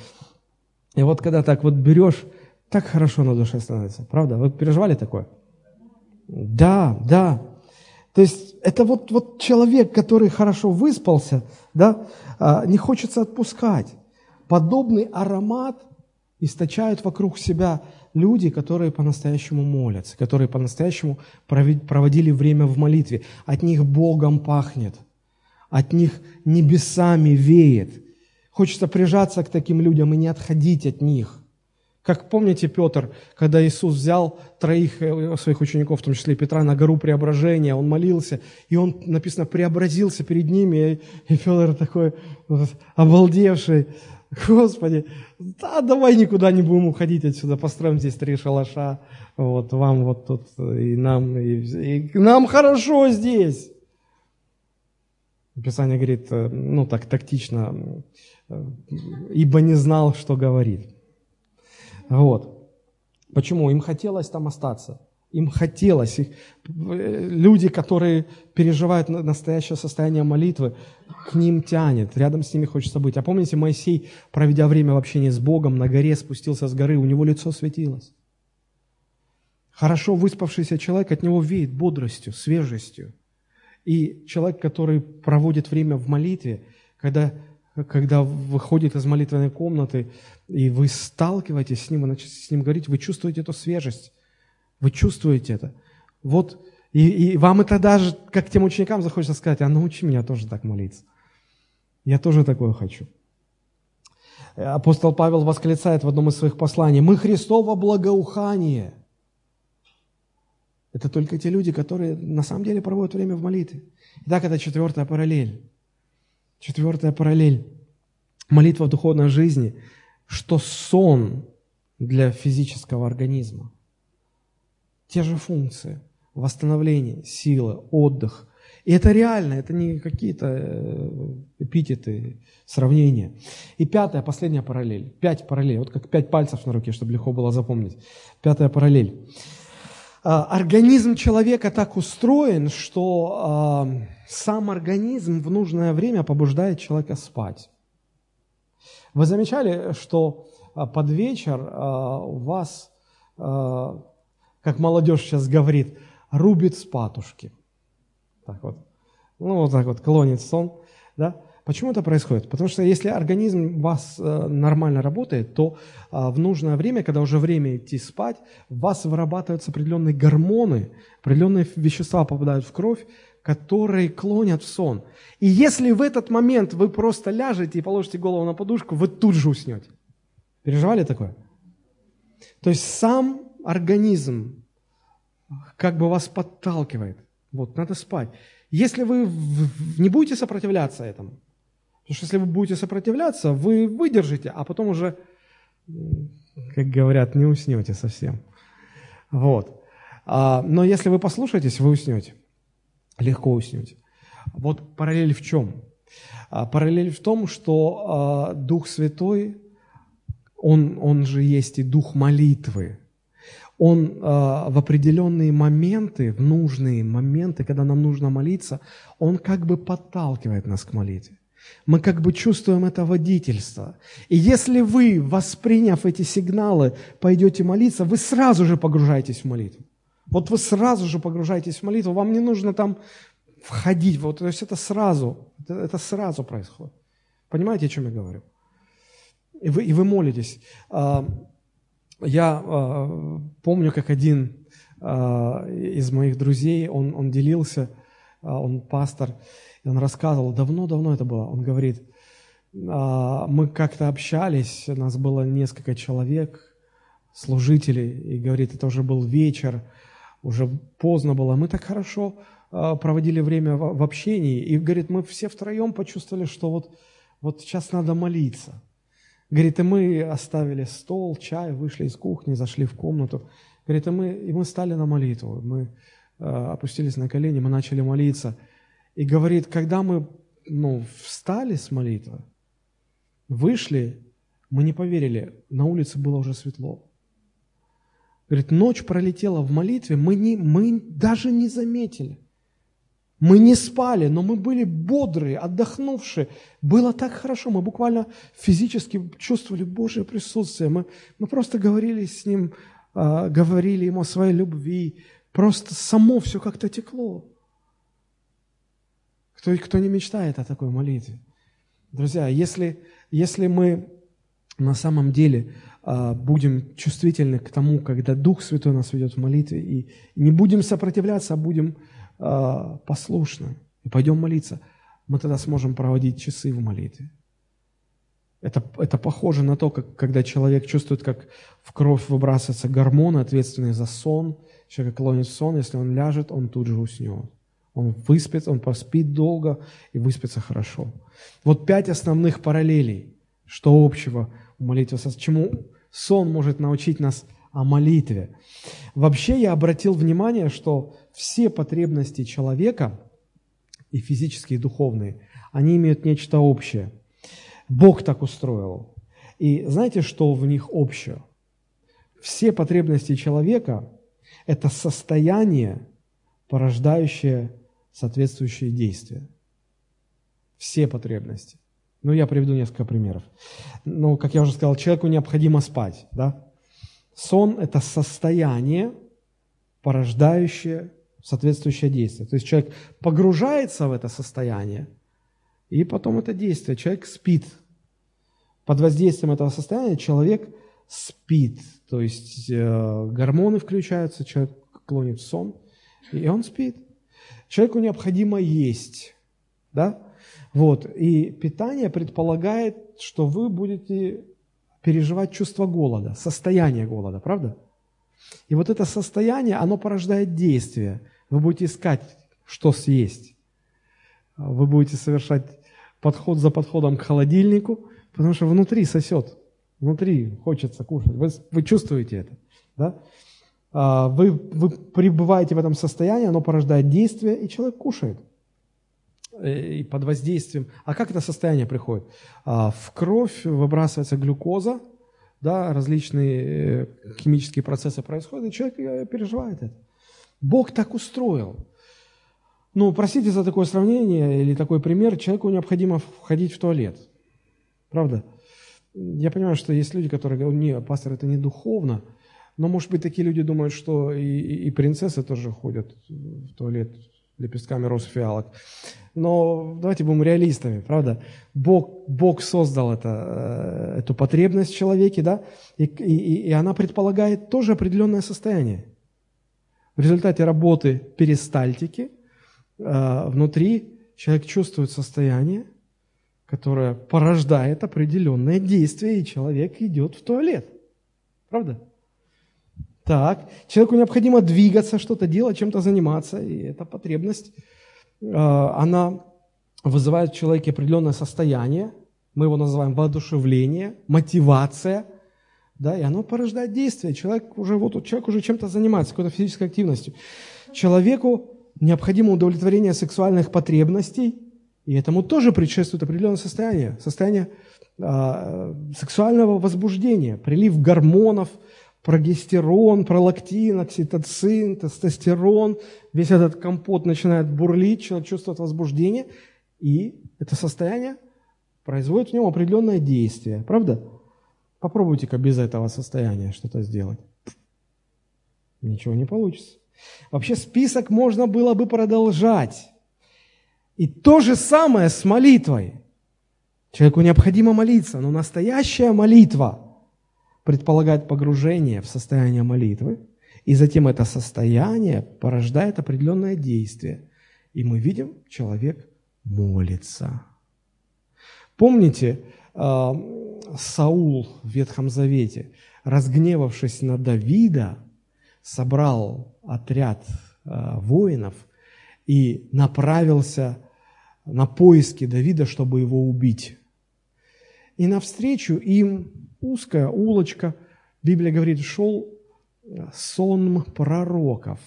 И вот когда так вот берешь, так хорошо на душе становится, правда? Вы переживали такое? Да, да. То есть это вот, вот человек, который хорошо выспался, да, а, не хочется отпускать. Подобный аромат источают вокруг себя люди, которые по-настоящему молятся, которые по-настоящему проводили время в молитве. От них Богом пахнет, от них небесами веет. Хочется прижаться к таким людям и не отходить от них. Как помните, Петр, когда Иисус взял троих э, своих учеников, в том числе Петра, на гору преображения, он молился, и он, написано, преобразился перед ними, и, Петр такой обалдевший, Господи, да, давай никуда не будем уходить отсюда, построим здесь три шалаша, вот вам вот тут, и нам, и, и нам хорошо здесь. Писание говорит, э, ну так тактично, э, ибо не знал, что говорит. Вот. Почему? Им хотелось там остаться. Им хотелось. Их, люди, которые переживают настоящее состояние молитвы, к ним тянет, рядом с ними хочется быть. А помните, Моисей, проведя время в общении с Богом, на горе спустился с горы, у него лицо светилось. Хорошо выспавшийся человек, от него веет бодростью, свежестью. И человек, который проводит время в молитве, когда когда выходит из молитвенной комнаты, и вы сталкиваетесь с ним, и начинаете с ним говорить, вы чувствуете эту свежесть, вы чувствуете это. Вот, и, и вам это даже, как тем ученикам захочется сказать, а научи меня тоже так молиться. Я тоже такое хочу. Апостол Павел восклицает в одном из своих посланий, мы Христово благоухание. Это только те люди, которые на самом деле проводят время в молитве. Итак, это четвертая параллель. Четвертая параллель. Молитва в духовной жизни, что сон для физического организма. Те же функции. Восстановление, сила, отдых. И это реально, это не какие-то э, эпитеты, сравнения. И пятая, последняя параллель. Пять параллелей. Вот как пять пальцев на руке, чтобы легко было запомнить. Пятая параллель. А, организм человека так устроен, что а, сам организм в нужное время побуждает человека спать. Вы замечали, что а, под вечер у вас, как молодежь сейчас говорит, рубит спатушки. Так вот. Ну, вот так вот, клонит сон. Да? Почему это происходит? Потому что если организм у вас э, нормально работает, то а, в нужное время, когда уже время идти спать, у вас вырабатываются определенные гормоны, определенные вещества попадают в кровь, которые клонят в сон. И если в этот момент вы просто ляжете и положите голову на подушку, вы тут же уснете. Переживали такое? То есть сам организм как бы вас подталкивает. Вот, надо спать. Если вы не будете сопротивляться этому, потому что если вы будете сопротивляться, вы выдержите, а потом уже, как говорят, не уснете совсем. Вот. А, но если вы послушаетесь, вы уснете. Легко уснете. Вот параллель в чем? А, параллель в том, что а, Дух Святой, он, он же есть и Дух молитвы. Он в определенные моменты, в нужные моменты, когда нам нужно молиться, Он как бы подталкивает нас к молитве. Мы как бы чувствуем это водительство. И если вы, восприняв эти сигналы, пойдете молиться, вы сразу же погружаетесь в молитву. Вот вы сразу же погружаетесь в молитву, вам не нужно там входить, вот, то есть это сразу, это, сразу происходит. Понимаете, о чем я говорю? И вы, и вы молитесь. А, я а, помню, как один а, из моих друзей, он, он делился, он пастор, и он рассказывал, давно-давно это было, он говорит, мы как-то общались, у нас было несколько человек, служителей, и говорит, это уже был вечер, уже поздно было, мы так хорошо а, проводили время в общении, и, говорит, мы все втроем почувствовали, что вот, вот сейчас надо молиться. Говорит, и мы оставили стол, чай, вышли из кухни, зашли в комнату. Говорит, и мы, и мы стали на молитву, мы э, опустились на колени, мы начали молиться. И говорит, когда мы ну, встали с молитвы, вышли, мы не поверили, на улице было уже светло. Говорит, ночь пролетела в молитве, мы, не, мы даже не заметили. Мы не спали, но мы были бодрые, отдохнувшие. Было так хорошо, мы буквально физически чувствовали Божье присутствие. Мы, мы просто говорили с Ним, э, говорили Ему о своей любви. Просто само все как-то текло. Кто, кто не мечтает о такой молитве? Друзья, если, если мы на самом деле э, будем чувствительны к тому, когда Дух Святой нас ведет в молитве, и не будем сопротивляться, а будем э, послушны и пойдем молиться, мы тогда сможем проводить часы в молитве. Это, это похоже на то, как, когда человек чувствует, как в кровь выбрасываются гормоны, ответственные за сон. Человек клонит в сон, если он ляжет, он тут же уснет. Он выспится, он поспит долго и выспится хорошо. Вот пять основных параллелей, что общего у молитвы, чему сон может научить нас о молитве. Вообще я обратил внимание, что все потребности человека, и физические, и духовные, они имеют нечто общее. Бог так устроил. И знаете, что в них общее? Все потребности человека – это состояние, порождающее соответствующие действия. Все потребности. Ну, я приведу несколько примеров. Ну, как я уже сказал, человеку необходимо спать, да? Сон – это состояние, порождающее соответствующее действие. То есть человек погружается в это состояние, и потом это действие. Человек спит. Под воздействием этого состояния человек спит. То есть э, гормоны включаются, человек клонит в сон, и он спит. Человеку необходимо есть. Да? Вот. И питание предполагает, что вы будете переживать чувство голода, состояние голода, правда? И вот это состояние, оно порождает действие. Вы будете искать, что съесть. Вы будете совершать подход за подходом к холодильнику, потому что внутри сосет, внутри хочется кушать. Вы, вы чувствуете это. Да? А, вы, вы пребываете в этом состоянии, оно порождает действие, и человек кушает. Э, и под воздействием. А как это состояние приходит? А, в кровь выбрасывается глюкоза, да, различные э, химические процессы происходят, и человек э, переживает это. Бог так устроил. Ну, простите за такое сравнение или такой пример, человеку необходимо входить в туалет. Правда? Я понимаю, что есть люди, которые говорят, нет, пастор, это не духовно, но, может быть, такие люди думают, что и, и, и принцессы тоже ходят в туалет лепестками роз фиалок. Но давайте будем реалистами, правда? Бог, Бог создал это, э, эту потребность в человеке, да, и, и, и она предполагает тоже определенное состояние. В результате работы перистальтики э, внутри человек чувствует состояние, которое порождает определенное действие, и человек идет в туалет. Правда? Так, человеку необходимо двигаться, что-то делать, чем-то заниматься, и эта потребность она вызывает в человеке определенное состояние, мы его называем воодушевление, мотивация, да, и оно порождает действие. Человек уже, вот, человек уже чем-то занимается, какой-то физической активностью. Человеку необходимо удовлетворение сексуальных потребностей, и этому тоже предшествует определенное состояние, состояние э, сексуального возбуждения, прилив гормонов, прогестерон, пролактин, окситоцин, тестостерон, весь этот компот начинает бурлить, человек чувствует возбуждение, и это состояние производит в нем определенное действие. Правда? Попробуйте-ка без этого состояния что-то сделать. Ничего не получится. Вообще список можно было бы продолжать. И то же самое с молитвой. Человеку необходимо молиться, но настоящая молитва предполагает погружение в состояние молитвы, и затем это состояние порождает определенное действие. И мы видим, человек молится. Помните, а, Саул в Ветхом Завете, разгневавшись на Давида, собрал отряд а, воинов и направился на поиски Давида, чтобы его убить. И навстречу им узкая улочка, Библия говорит, шел сон пророков.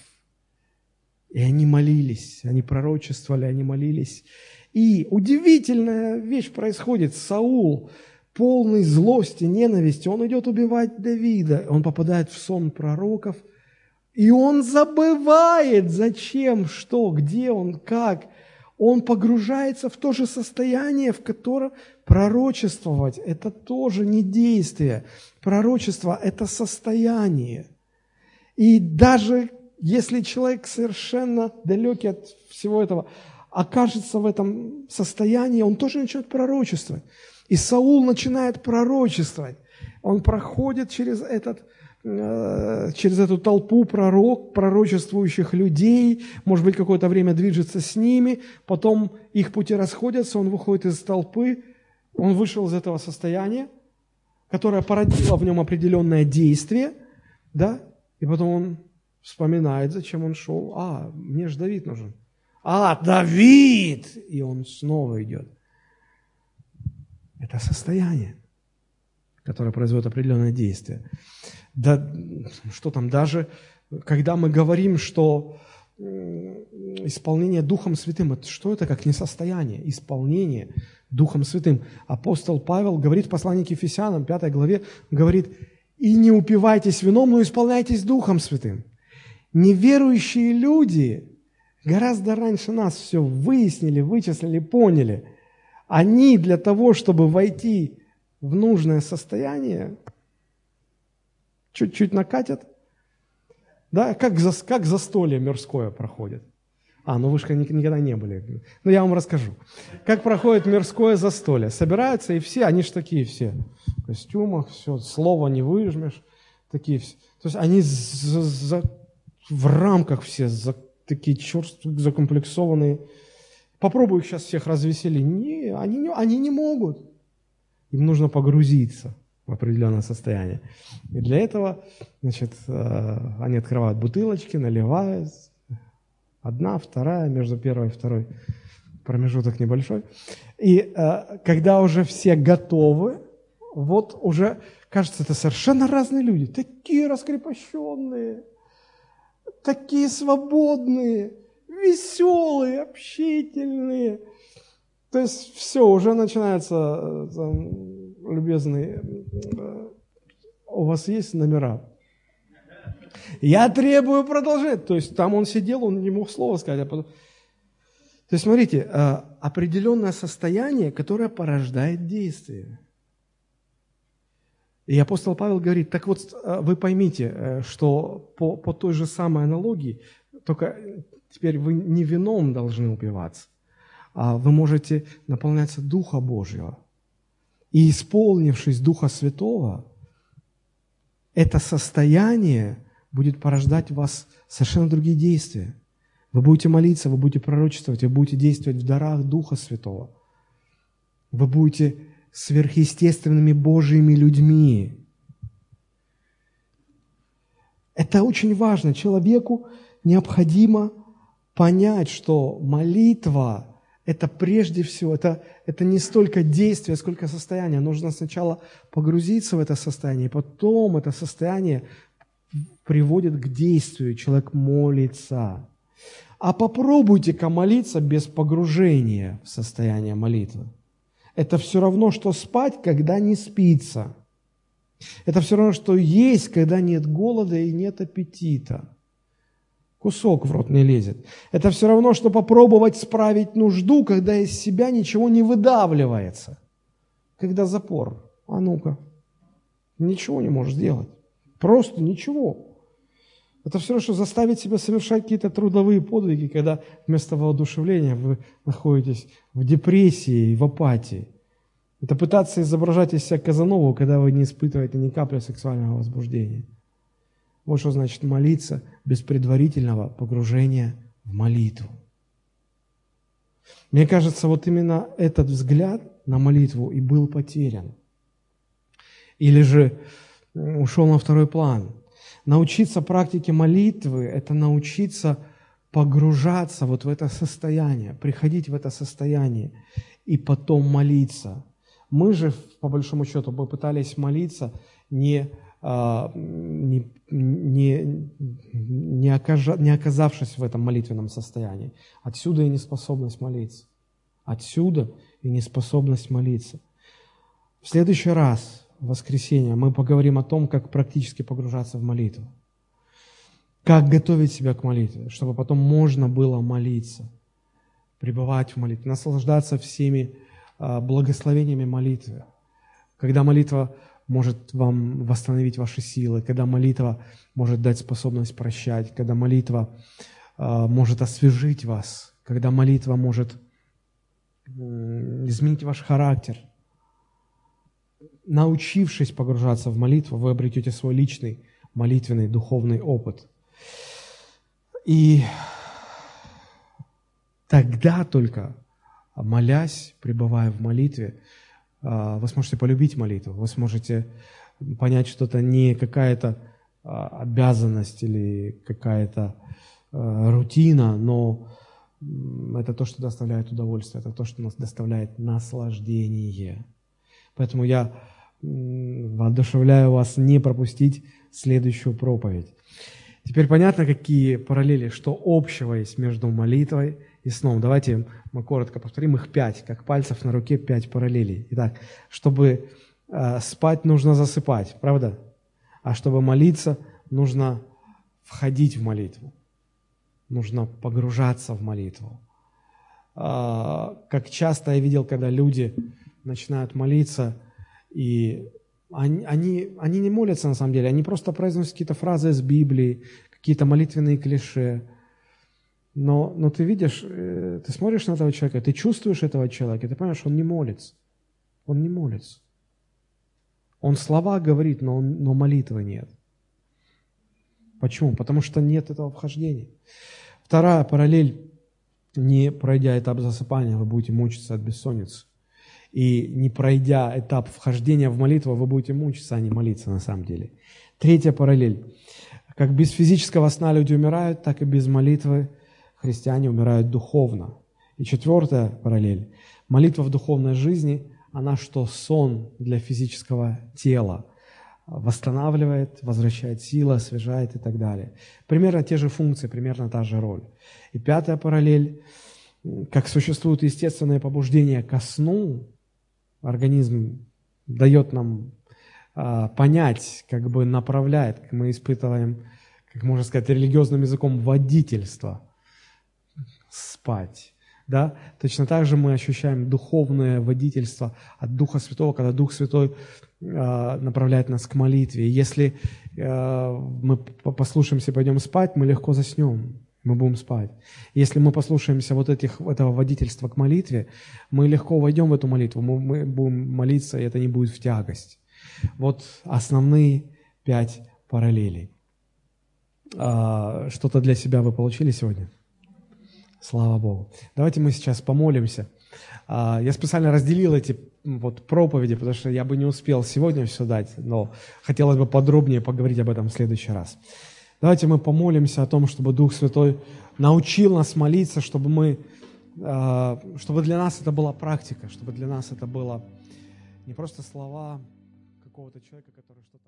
И они молились, они пророчествовали, они молились. И удивительная вещь происходит. Саул, полный злости, ненависти, он идет убивать Давида. Он попадает в сон пророков. И он забывает, зачем, что, где он, как. Он погружается в то же состояние, в котором пророчествовать – это тоже не действие. Пророчество – это состояние. И даже если человек совершенно далекий от всего этого, окажется в этом состоянии, он тоже начнет пророчествовать. И Саул начинает пророчествовать. Он проходит через, этот, через эту толпу пророк, пророчествующих людей, может быть, какое-то время движется с ними, потом их пути расходятся, он выходит из толпы, он вышел из этого состояния, которое породило в нем определенное действие, да, и потом он вспоминает, зачем он шел. А, мне же Давид нужен. А, Давид! И он снова идет. Это состояние, которое производит определенное действие. Да, что там, даже когда мы говорим, что исполнение Духом Святым, это, что это как не состояние? Исполнение Духом Святым. Апостол Павел говорит в послании к Ефесянам, 5 главе, говорит, «И не упивайтесь вином, но исполняйтесь Духом Святым». Неверующие люди гораздо раньше нас все выяснили, вычислили, поняли. Они для того, чтобы войти в нужное состояние, чуть-чуть накатят. Да, как, за, как застолье мирское проходит. А, ну вы же никогда не были. Ну, я вам расскажу. Как проходит мирское застолье. Собираются и все, они же такие все. В костюмах, все, слова не выжмешь. Такие все. То есть они за, за, в рамках все, за, такие черствые, закомплексованные. Попробую их сейчас всех развеселить. Не, они, не, они не могут. Им нужно погрузиться в определенное состояние. И для этого, значит, э, они открывают бутылочки, наливают. Одна, вторая, между первой и второй промежуток небольшой. И э, когда уже все готовы, вот уже, кажется, это совершенно разные люди, такие раскрепощенные, такие свободные, веселые, общительные. То есть все, уже начинается, там, любезный, у вас есть номера? Я требую продолжать. То есть там он сидел, он не мог слова сказать. А потом... То есть смотрите, определенное состояние, которое порождает действие. И апостол Павел говорит, так вот э, вы поймите, э, что по, по той же самой аналогии, только теперь вы не вином должны упиваться, а вы можете наполняться Духа Божьего. И исполнившись Духа Святого, это состояние будет порождать в вас совершенно другие действия. Вы будете молиться, вы будете пророчествовать, вы будете действовать в дарах Духа Святого. Вы будете сверхъестественными Божьими людьми. Это очень важно. Человеку необходимо понять, что молитва – это прежде всего, это, это не столько действие, сколько состояние. Нужно сначала погрузиться в это состояние, и потом это состояние приводит к действию. Человек молится. А попробуйте-ка молиться без погружения в состояние молитвы. Это все равно, что спать, когда не спится. Это все равно, что есть, когда нет голода и нет аппетита кусок в рот не лезет. Это все равно, что попробовать справить нужду, когда из себя ничего не выдавливается. Когда запор. А ну-ка. Ничего не можешь сделать. Просто ничего. Это все равно, что заставить себя совершать какие-то трудовые подвиги, когда вместо воодушевления вы находитесь в депрессии и в апатии. Это пытаться изображать из себя Казанову, когда вы не испытываете ни капли сексуального возбуждения. Вот что значит молиться без предварительного погружения в молитву. Мне кажется, вот именно этот взгляд на молитву и был потерян. Или же ушел на второй план. Научиться практике молитвы – это научиться погружаться вот в это состояние, приходить в это состояние и потом молиться. Мы же, по большому счету, попытались молиться не не, не, не, окажа, не оказавшись в этом молитвенном состоянии. Отсюда и неспособность молиться. Отсюда и неспособность молиться. В следующий раз, в воскресенье, мы поговорим о том, как практически погружаться в молитву. Как готовить себя к молитве, чтобы потом можно было молиться, пребывать в молитве, наслаждаться всеми а, благословениями молитвы. Когда молитва может вам восстановить ваши силы, когда молитва может дать способность прощать, когда молитва э, может освежить вас, когда молитва может э, изменить ваш характер. Научившись погружаться в молитву, вы обретете свой личный молитвенный духовный опыт. И тогда только, молясь, пребывая в молитве, вы сможете полюбить молитву, вы сможете понять, что это не какая-то а, обязанность или какая-то а, рутина, но это то, что доставляет удовольствие, это то, что нас доставляет наслаждение. Поэтому я воодушевляю вас не пропустить следующую проповедь. Теперь понятно, какие параллели, что общего есть между молитвой и сном. Давайте мы коротко повторим их пять, как пальцев на руке пять параллелей. Итак, чтобы э, спать, нужно засыпать, правда? А чтобы молиться, нужно входить в молитву. Нужно погружаться в молитву. Э, как часто я видел, когда люди начинают молиться, и они, они, они не молятся на самом деле, они просто произносят какие-то фразы из Библии, какие-то молитвенные клише – но, но ты видишь, э, ты смотришь на этого человека, ты чувствуешь этого человека, ты понимаешь, он не молится. Он не молится. Он слова говорит, но, он, но молитвы нет. Почему? Потому что нет этого вхождения. Вторая параллель. Не пройдя этап засыпания, вы будете мучиться от бессонницы. И не пройдя этап вхождения в молитву, вы будете мучиться, а не молиться на самом деле. Третья параллель. Как без физического сна люди умирают, так и без молитвы христиане умирают духовно. И четвертая параллель. Молитва в духовной жизни, она что сон для физического тела. Восстанавливает, возвращает силы, освежает и так далее. Примерно те же функции, примерно та же роль. И пятая параллель. Как существует естественное побуждение ко сну, организм дает нам а, понять, как бы направляет, мы испытываем, как можно сказать, религиозным языком водительство – спать. Да? Точно так же мы ощущаем духовное водительство от Духа Святого, когда Дух Святой э, направляет нас к молитве. если э, мы послушаемся и пойдем спать, мы легко заснем, мы будем спать. Если мы послушаемся вот этих, этого водительства к молитве, мы легко войдем в эту молитву, мы, мы будем молиться, и это не будет в тягость. Вот основные пять параллелей. А, что-то для себя вы получили сегодня? Слава Богу. Давайте мы сейчас помолимся. А, я специально разделил эти вот проповеди, потому что я бы не успел сегодня все дать, но хотелось бы подробнее поговорить об этом в следующий раз. Давайте мы помолимся о том, чтобы Дух Святой научил нас молиться, чтобы мы, а, чтобы для нас это была практика, чтобы для нас это было не просто слова какого-то человека, который что-то